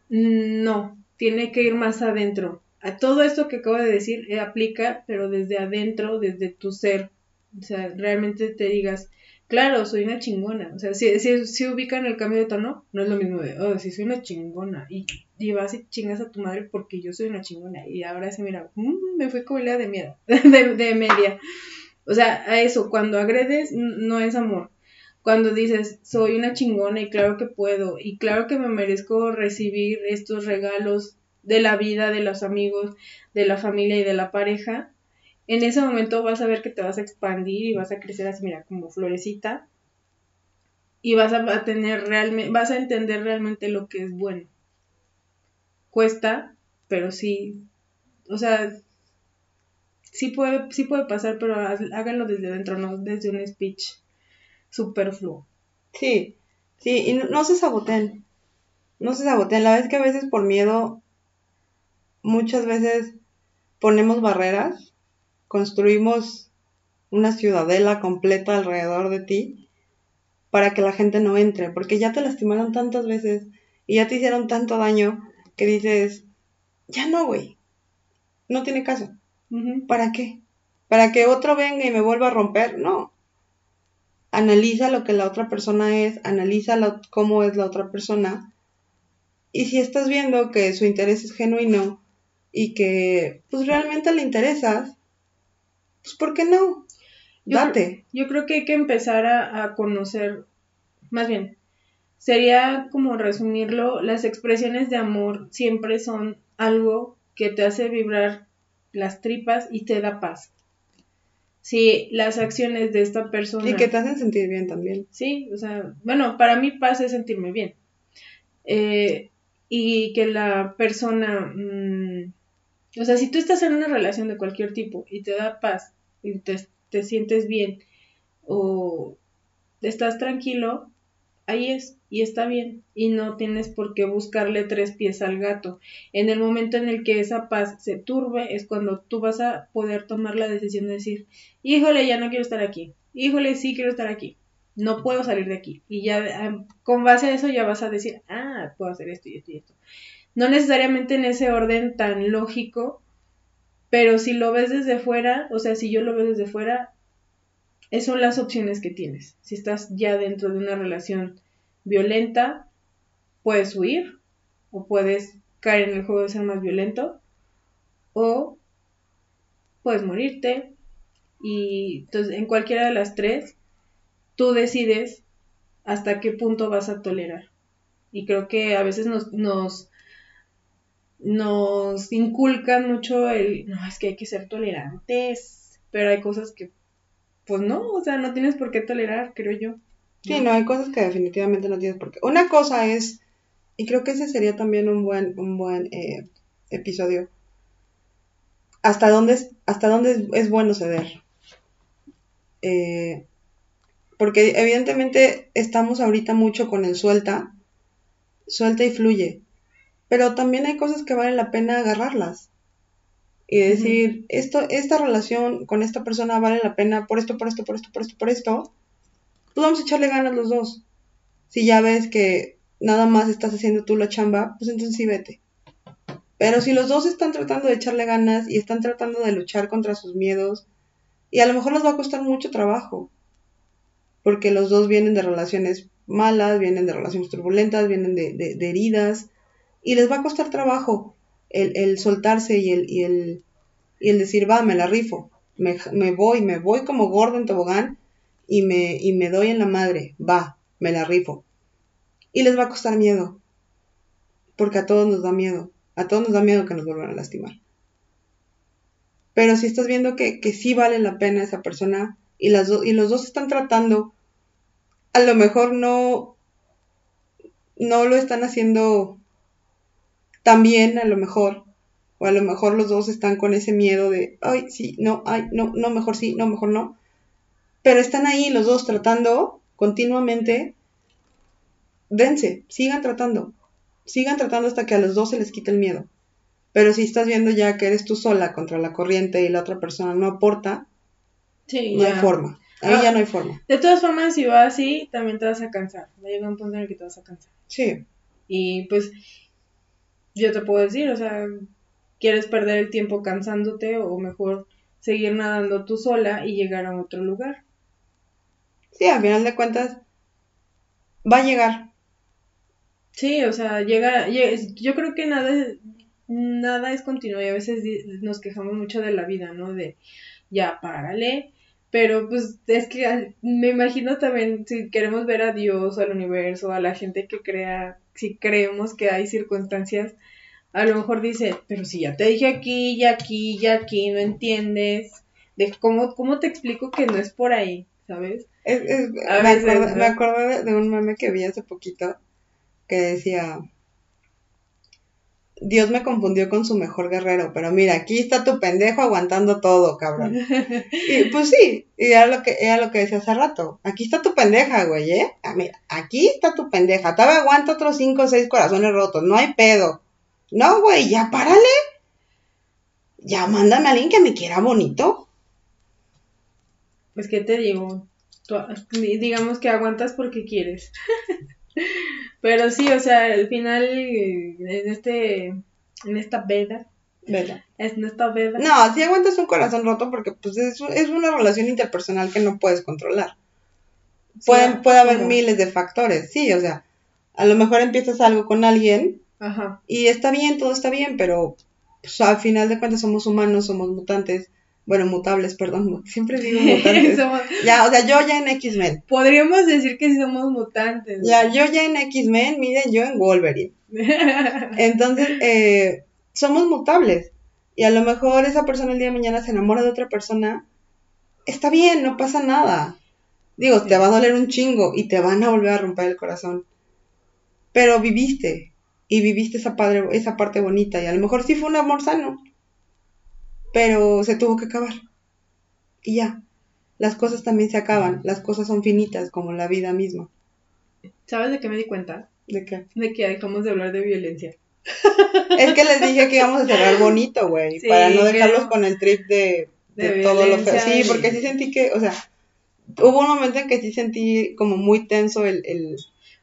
no, tiene que ir más adentro. A todo esto que acabo de decir aplica, pero desde adentro, desde tu ser. O sea, realmente te digas, Claro, soy una chingona. O sea, si, si, si ubican el cambio de tono, no es lo mismo de, oh, sí, soy una chingona. Y, y vas y chingas a tu madre porque yo soy una chingona. Y ahora se mira, mm, me fui con la de miedo, [LAUGHS] de, de media. O sea, a eso, cuando agredes, no es amor. Cuando dices, soy una chingona y claro que puedo, y claro que me merezco recibir estos regalos de la vida, de los amigos, de la familia y de la pareja, en ese momento vas a ver que te vas a expandir y vas a crecer así, mira, como florecita. Y vas a tener realmente, vas a entender realmente lo que es bueno. Cuesta, pero sí, o sea, sí puede, sí puede pasar, pero háganlo desde dentro, no desde un speech superfluo. Sí, sí, y no, se saboteen. No se saboteen. La vez que a veces por miedo, muchas veces ponemos barreras construimos una ciudadela completa alrededor de ti para que la gente no entre, porque ya te lastimaron tantas veces y ya te hicieron tanto daño que dices, ya no, güey, no tiene caso. ¿Para qué? ¿Para que otro venga y me vuelva a romper? No. Analiza lo que la otra persona es, analiza cómo es la otra persona. Y si estás viendo que su interés es genuino y que pues realmente le interesas, pues ¿por qué no? Date. Yo, creo que hay que empezar a, conocer, más bien, sería como resumirlo, las expresiones de amor siempre son algo que te hace vibrar las tripas y te da paz. Sí, las acciones de esta persona. Y que te hacen sentir bien también. Sí, o sea, bueno, para mí paz es sentirme bien. Eh, y que la persona mm, o sea, si tú estás en una relación de cualquier tipo y te da paz y te, sientes bien o estás tranquilo, ahí es y está bien y no tienes por qué buscarle tres pies al gato. En el momento en el que esa paz se turbe es cuando tú vas a poder tomar la decisión de decir, híjole, ya no quiero estar aquí, híjole, sí quiero estar aquí, no puedo salir de aquí. Y ya con base a eso ya vas a decir, ah, puedo hacer esto y esto y esto no necesariamente en ese orden tan lógico, pero si lo ves desde fuera, o sea, si yo lo veo desde fuera, esas son las opciones que tienes. Si estás ya dentro de una relación violenta, puedes huir o puedes caer en el juego de ser más violento o puedes morirte y entonces en cualquiera de las tres tú decides hasta qué punto vas a tolerar. Y creo que a veces nos, nos nos inculcan mucho el, no, es que hay que ser tolerantes, pero hay cosas que, pues no, o sea, no tienes por qué tolerar, creo yo. Sí, no, hay cosas que definitivamente no tienes por qué. Una cosa es, y creo que ese sería también un buen, un buen eh, episodio, hasta dónde es, hasta dónde es, bueno ceder. Eh, porque evidentemente estamos ahorita mucho con el suelta, suelta y fluye pero también hay cosas que vale la pena agarrarlas. Y decir, esto, esta relación con esta persona vale la pena por esto, por esto, por esto, por esto, por esto. Pues vamos a echarle ganas los dos. Si ya ves que nada más estás haciendo tú la chamba, pues entonces sí vete. Pero si los dos están tratando de echarle ganas y están tratando de luchar contra sus miedos, y a lo mejor les va a costar mucho trabajo, porque los dos vienen de relaciones malas, vienen de relaciones turbulentas, vienen de, de heridas, y les va a costar trabajo el, soltarse y el, y, el, y el decir, va, me la rifo, me, me, voy, me voy como gordo en tobogán y me, y me doy en la madre, va, me la rifo. Y les va a costar miedo. porque a todos nos da miedo, a todos nos da miedo que nos vuelvan a lastimar. Pero si estás viendo que, que sí vale la pena esa persona y, las y los dos están tratando, a lo mejor no, no lo están haciendo tan bien, a lo mejor, o a lo mejor los dos están con ese miedo de, ay, sí, no, ay, no, no, mejor sí, no, mejor no. Pero están ahí los dos tratando continuamente. Dense, sigan tratando. Sigan tratando hasta que a los dos se les quite el miedo. Pero si estás viendo ya que eres tú sola contra la corriente y la otra persona no aporta, Sí, no ya. hay forma. Ahí Ah. ya no hay forma. De todas formas, si va así, también te vas a cansar. Va a llegar un punto en el que te vas a cansar. Sí, Y pues, yo te puedo decir, o sea, ¿quieres perder el tiempo cansándote o mejor seguir nadando tú sola y llegar a otro lugar? sí, al final de cuentas va a llegar. Sí, o sea, llega, lle- yo creo que nada, es- nada es continuo y a veces nos quejamos mucho de la vida, ¿no? De ya, párale, pero pues es que al- me imagino también si queremos ver a Dios, al universo, a la gente que crea, si creemos que hay circunstancias, a lo mejor dice, pero si ya te dije aquí, y aquí, y aquí, no entiendes, de cómo, cómo te explico que no es por ahí, ¿sabes? Es- es- A me, veces, acuerdo, ¿no? me acuerdo de, de un meme que vi hace poquito que decía, Dios me confundió con su mejor guerrero, pero mira, aquí está tu pendejo aguantando todo, cabrón. [LAUGHS] Y pues sí, y era lo que, era lo que decía hace rato. Aquí está tu pendeja, güey, ¿eh? Ah, mira, aquí está tu pendeja. Todavía aguanta otros cinco o seis corazones rotos, no hay pedo. No, güey, ya párale. Ya mándame a alguien que me quiera bonito. Pues, ¿qué te digo? Tú- digamos que aguantas porque quieres. [LAUGHS] Pero sí, o sea, al final, eh, en este, en esta veda, ¿Verdad? es en esta veda, No, si aguantas un corazón roto porque pues es, es una relación interpersonal que no puedes controlar. Sí, Pueden, puede haber miles de factores, sí, o sea, a lo mejor empiezas algo con alguien Ajá. y está bien, todo está bien, pero pues, al final de cuentas somos humanos, somos mutantes, bueno, mutables, perdón, siempre digo [LAUGHS] mutantes. Somos- ya, o sea, yo ya en X-Men, podríamos decir que sí somos mutantes. ya, yo ya en X-Men, miren, yo en Wolverine. [LAUGHS] Entonces, eh, somos mutables. Y a lo mejor esa persona el día de mañana se enamora de otra persona. Está bien, no pasa nada. Digo, te va a doler un chingo y te van a volver a romper el corazón. Pero viviste. Y viviste esa, padre, esa parte bonita. Y a lo mejor sí fue un amor sano. Pero se tuvo que acabar. Y ya. Las cosas también se acaban. Las cosas son finitas, como la vida misma. ¿Sabes de qué me di cuenta? ¿De qué? De que dejamos de hablar de violencia. Es que les dije que íbamos a cerrar bonito, güey, Sí, para no dejarlos que- con el trip de, de de todo lo feo. Sí, porque sí sentí que, o sea, hubo un momento en que sí sentí como muy tenso el, el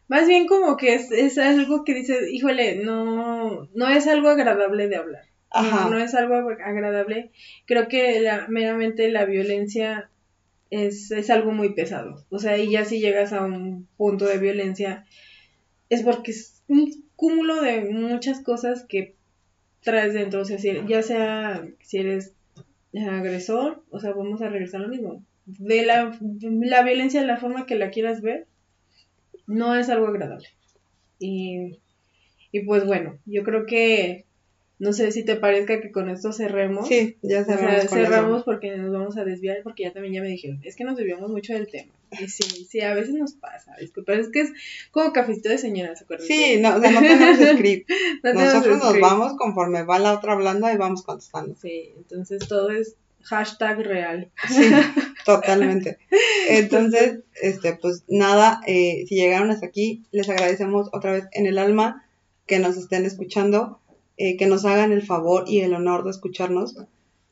Más bien como que es, es algo que dices, híjole, no, no es algo agradable de hablar. No, es algo agradable. Creo que meramente la violencia es, es algo muy pesado. O sea, y ya si llegas a un punto de violencia, es porque es un cúmulo de muchas cosas que traes dentro. O sea, si- ya sea si eres agresor, o sea, vamos a regresar a lo mismo. De la, la violencia, la forma que la quieras ver, no es algo agradable. Y, y pues bueno, yo creo que, no sé si te parezca que con esto cerremos. sí, ya O sea, cerramos cerramos porque nos vamos a desviar, porque ya también ya me dijeron, es que nos desviamos mucho del tema. Y sí, sí, a veces nos pasa, disculpa, es que es como cafecito de señora, ¿se acuerdan? Sí, no, o sea, no tenemos script. [LAUGHS] No tenemos Nosotros nos vamos conforme va la otra hablando y vamos contestando. Sí, entonces todo es hashtag real. Sí, [LAUGHS] totalmente. Entonces, este, pues nada, eh, si llegaron hasta aquí, les agradecemos otra vez en el alma que nos estén escuchando, eh, que nos hagan el favor y el honor de escucharnos.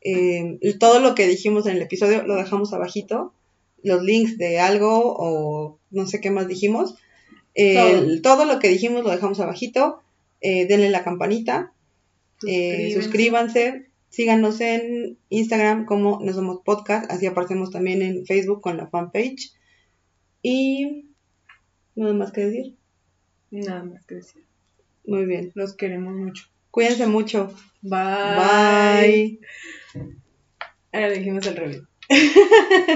Eh, todo lo que dijimos en el episodio lo dejamos abajito, los links de algo o no sé qué más dijimos. El- todo. lo que dijimos lo dejamos abajito. Eh, denle la campanita, eh, Suscríbanse. suscríbanse, síganos en Instagram como No Somos Podcast, así aparecemos también en Facebook con la fanpage. Y nada más que decir. Nada más que decir. Muy bien. Los queremos mucho. Cuídense mucho. Bye. Bye. Ahora le dijimos al revés. [LAUGHS]